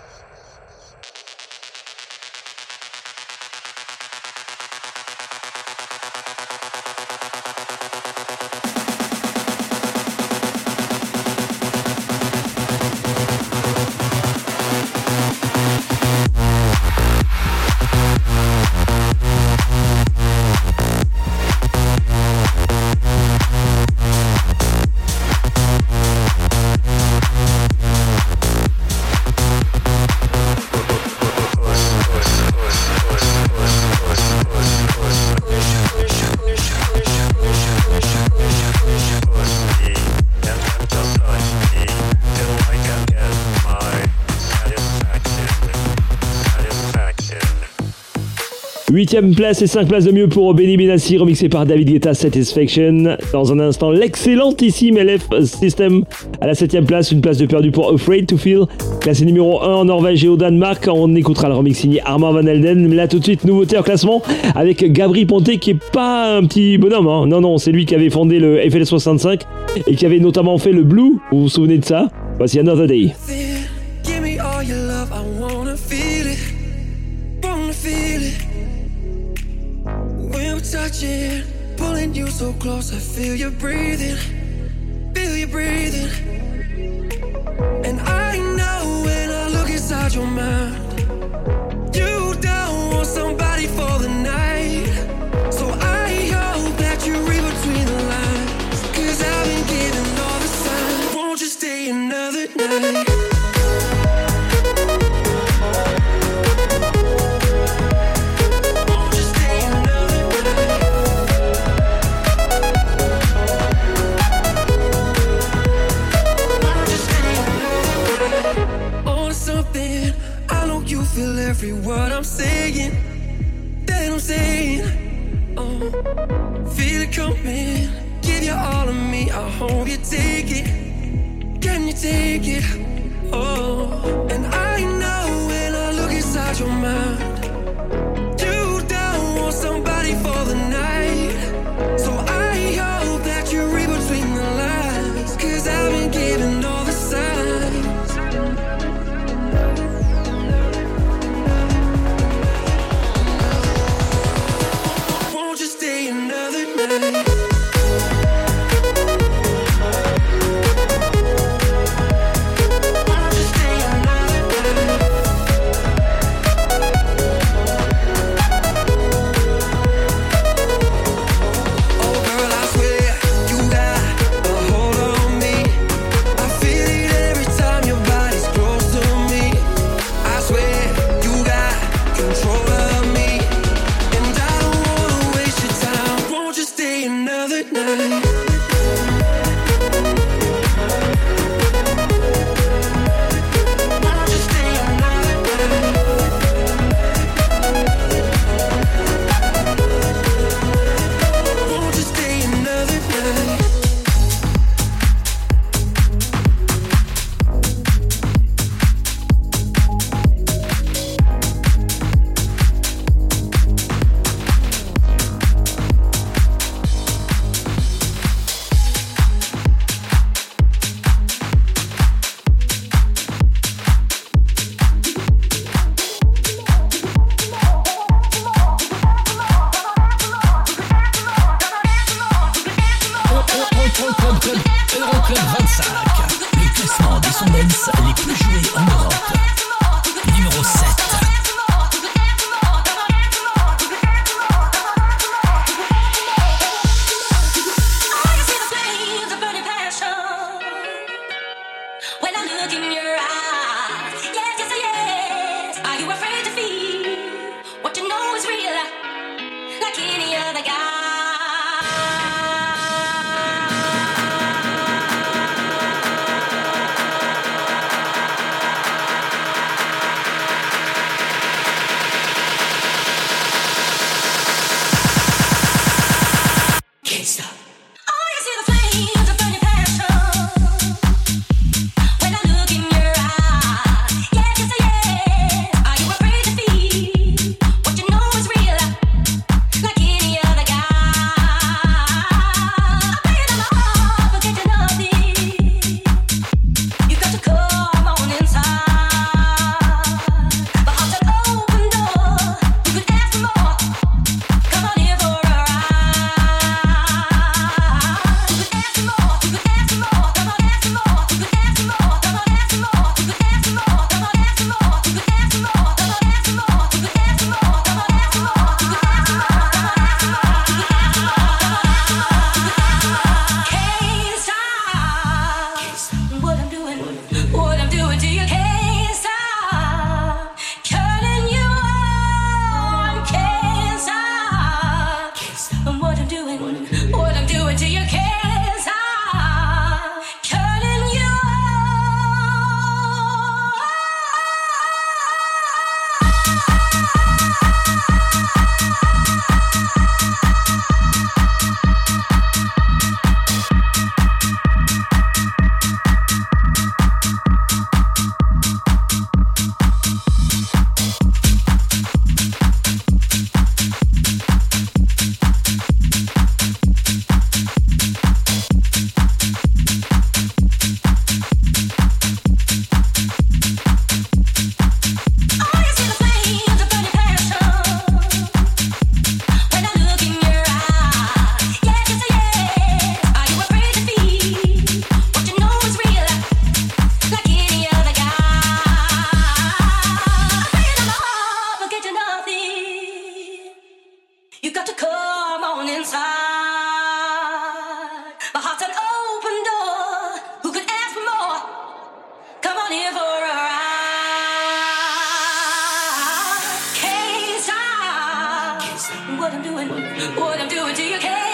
Huitième place et 5 places de mieux pour Benny Benassi, remixé par David Guetta Satisfaction. Dans un instant, l'excellentissime LF System à la septième place, une place de perdu pour Afraid to Feel, classé numéro 1 en Norvège et au Danemark. On écoutera le remix signé Armand Van Elden. Mais là, tout de suite, nouveauté en classement avec Gabri Ponté, qui est pas un petit bonhomme. hein. Non, non, c'est lui qui avait fondé le FL65 et qui avait notamment fait le Blue. Vous vous souvenez de ça? Voici Another Day. When pulling you so close, I feel you breathing. Feel you breathing. And I know when I look inside your mind, you don't want somebody for the night. So I hope that you read between the lines. Cause I've been given all the signs. Won't you stay another night? Every word I'm saying. That I'm saying. Oh, feel it coming. Give you all of me. I hope you take it. Can you take it? Oh, and I know when I look inside your mind. What I'm doing, what I'm doing to you, care?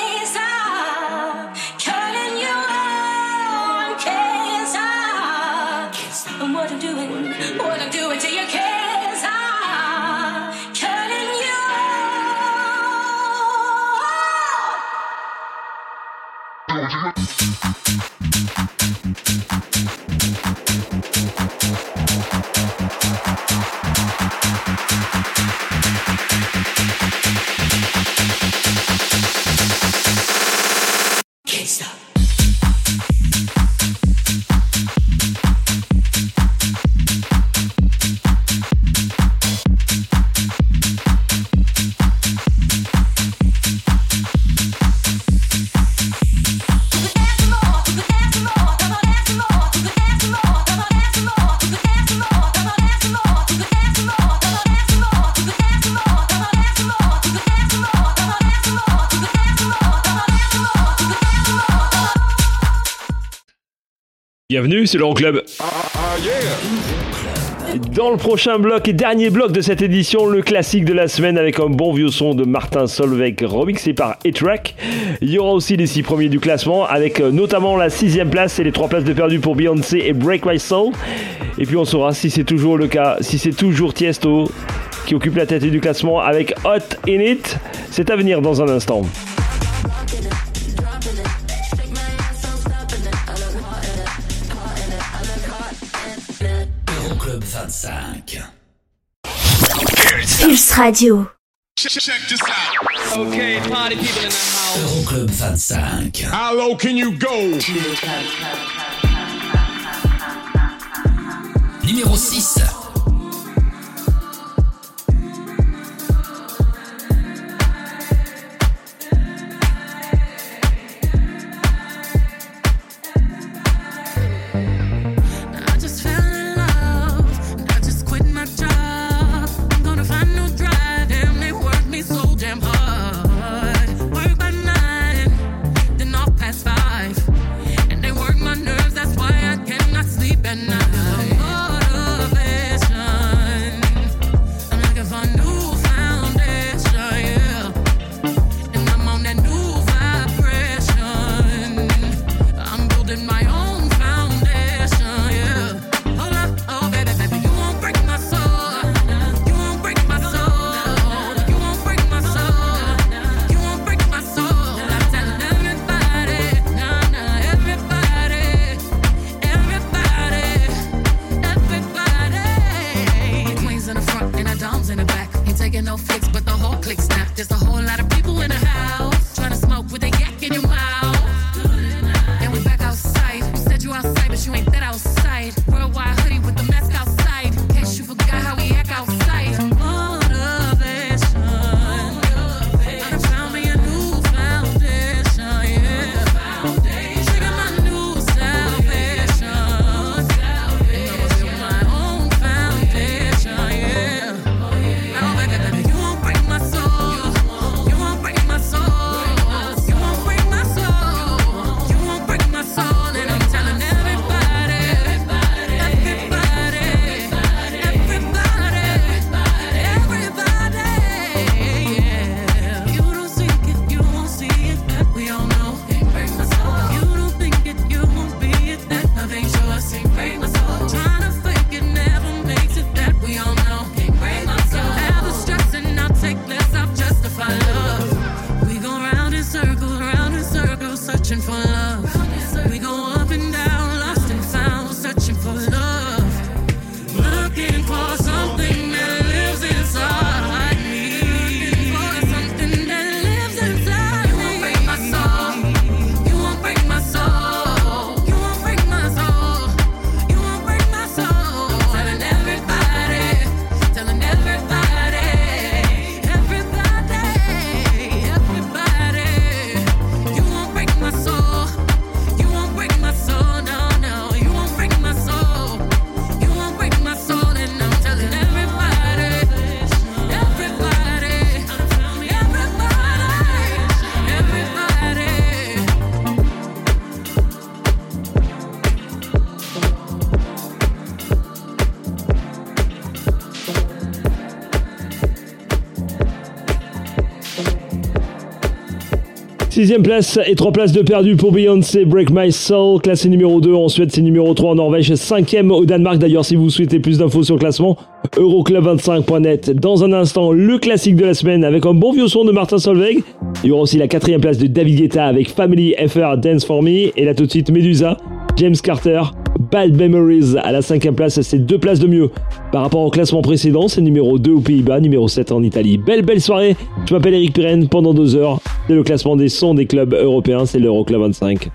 Bienvenue, c'est l'Euroclub. Dans le prochain bloc et dernier bloc de cette édition, le classique de la semaine avec un bon vieux son de Martin Solveig remixé par A-Track. Il y aura aussi les six premiers du classement avec euh, notamment la sixième place et les trois places de perdu pour Beyoncé et Break My Soul. Et puis on saura si c'est toujours le cas, si c'est toujours Tiesto qui occupe la tête du classement avec Hot In It. C'est à venir dans un instant. 25. Pulse Radio. Okay, party people in the house. Euroclub 25. How low can you go? Numéro 6. Sixième place et trois places de perdu pour Beyoncé Break My Soul, classé numéro 2 en Suède, c'est numéro 3 en Norvège, cinquième au Danemark. D'ailleurs, si vous souhaitez plus d'infos sur le classement, Euroclub25.net. Dans un instant, le classique de la semaine avec un bon vieux son de Martin Solveig. Il y aura aussi la quatrième place de David Guetta avec Family FR Dance For Me. Et là tout de suite, Medusa, James Carter, Bad Memories à la cinquième place, c'est deux places de mieux. Par rapport au classement précédent, c'est numéro 2 aux Pays-Bas, numéro 7 en Italie. Belle belle soirée, je m'appelle Eric Pirenne, pendant deux heures, c'est le classement des sons des clubs européens, c'est l'Euroclub 25.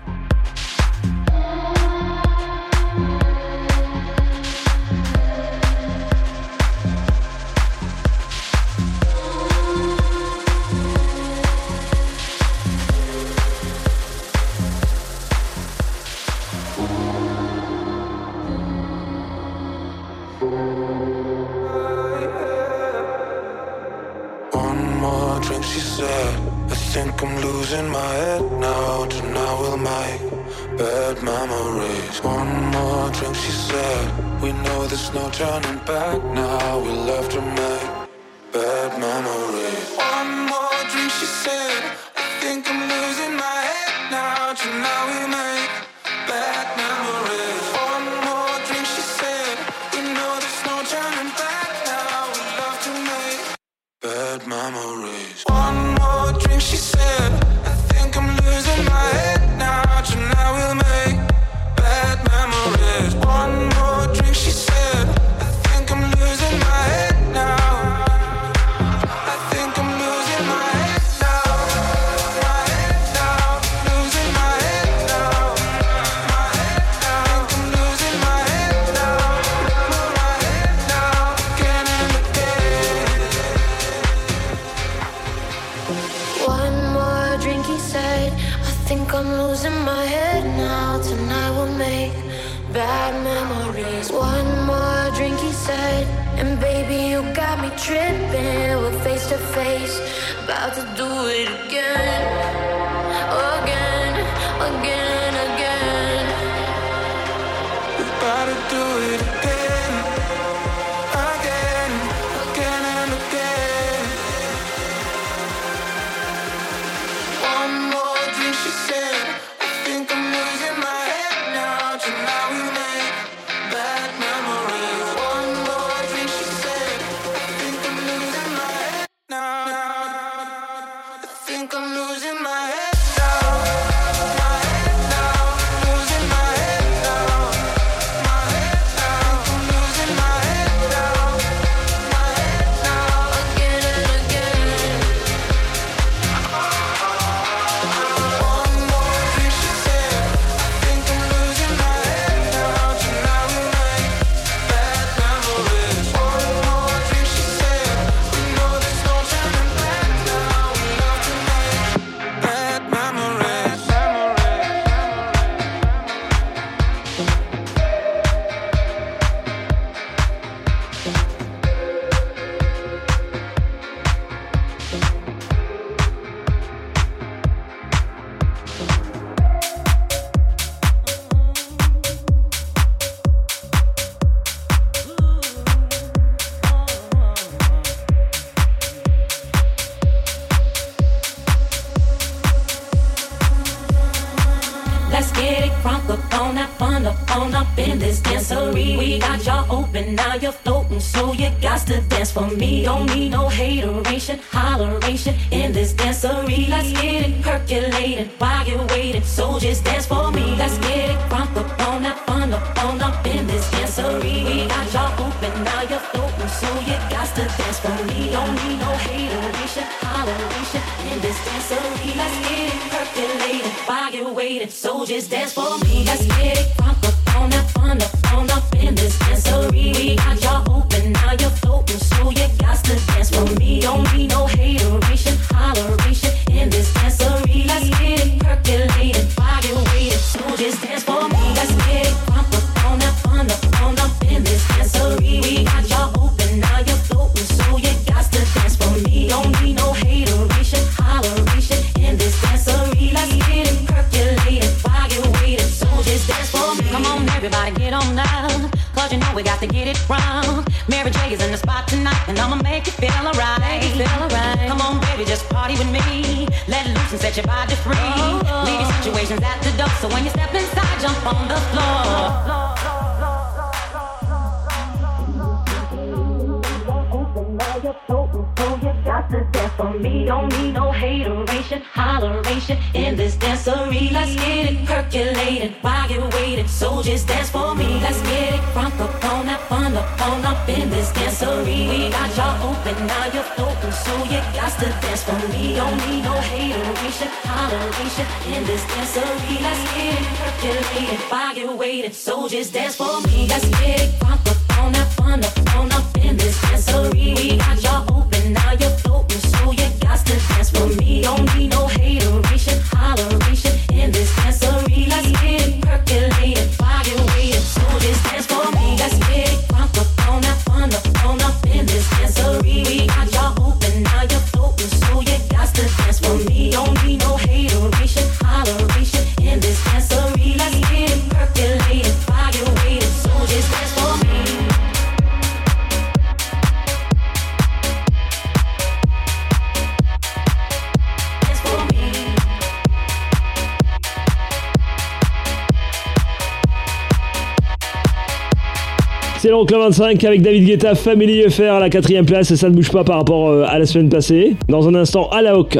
25 avec David Guetta, Family Fr à la quatrième place, et ça ne bouge pas par rapport euh, à la semaine passée. Dans un instant, à la Hawk.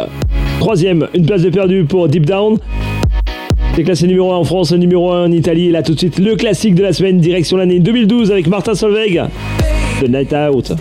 Troisième, une place de perdu pour Deep Down. C'est classé numéro 1 en France, numéro 1 en Italie. Et là tout de suite, le classique de la semaine, direction l'année 2012 avec Martin Solveig. The Night Out.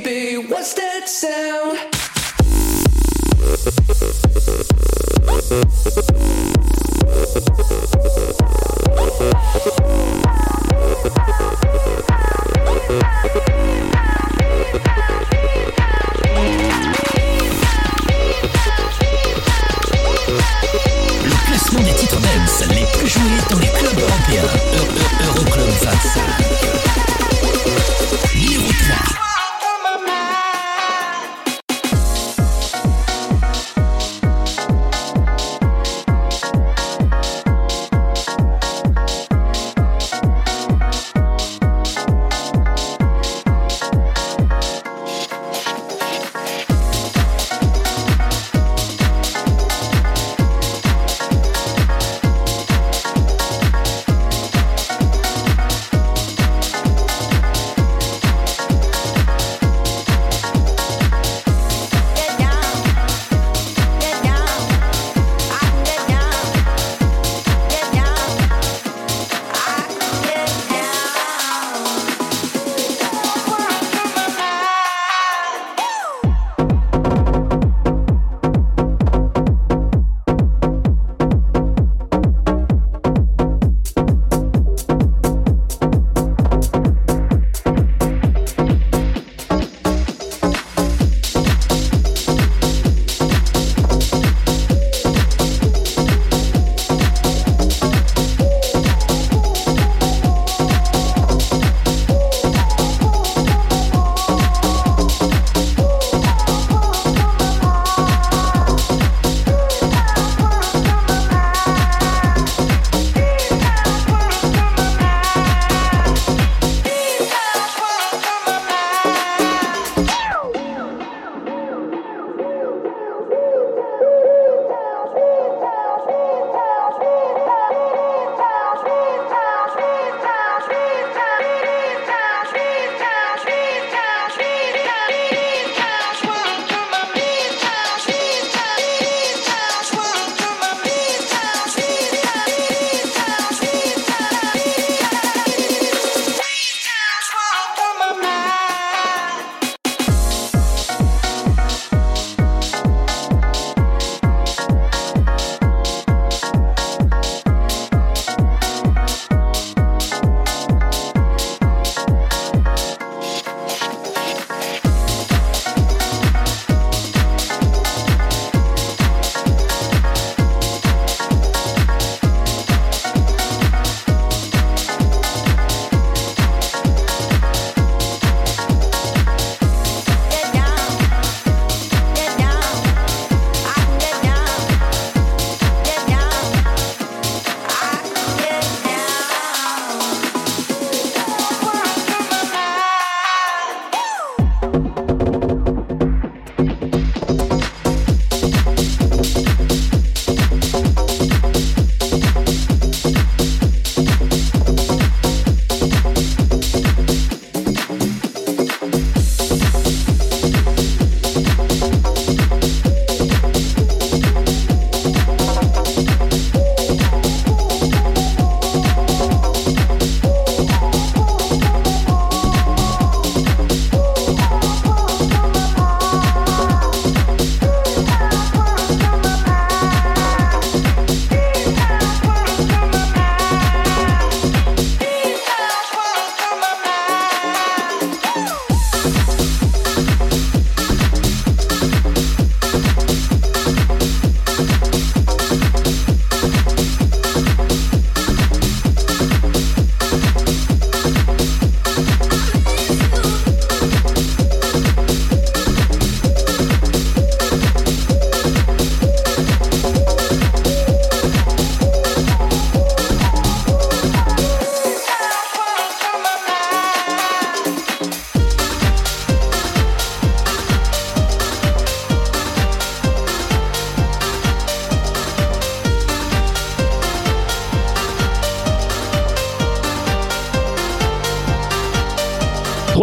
baby, what's that sound? Le classement titres les plus joués dans les clubs européens.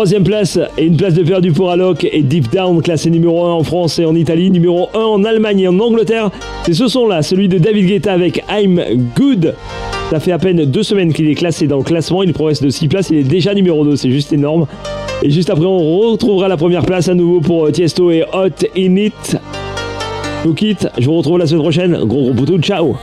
Troisième place et une place de perdu pour Alok et Deep Down, classé numéro 1 en France et en Italie, numéro 1 en Allemagne et en Angleterre. C'est ce son-là, celui de David Guetta avec I'm Good. Ça fait à peine deux semaines qu'il est classé dans le classement, il progresse de 6 places, il est déjà numéro 2, c'est juste énorme. Et juste après, on retrouvera la première place à nouveau pour Tiesto et Hot In It. vous quitte, je vous retrouve la semaine prochaine. Gros gros poutou, ciao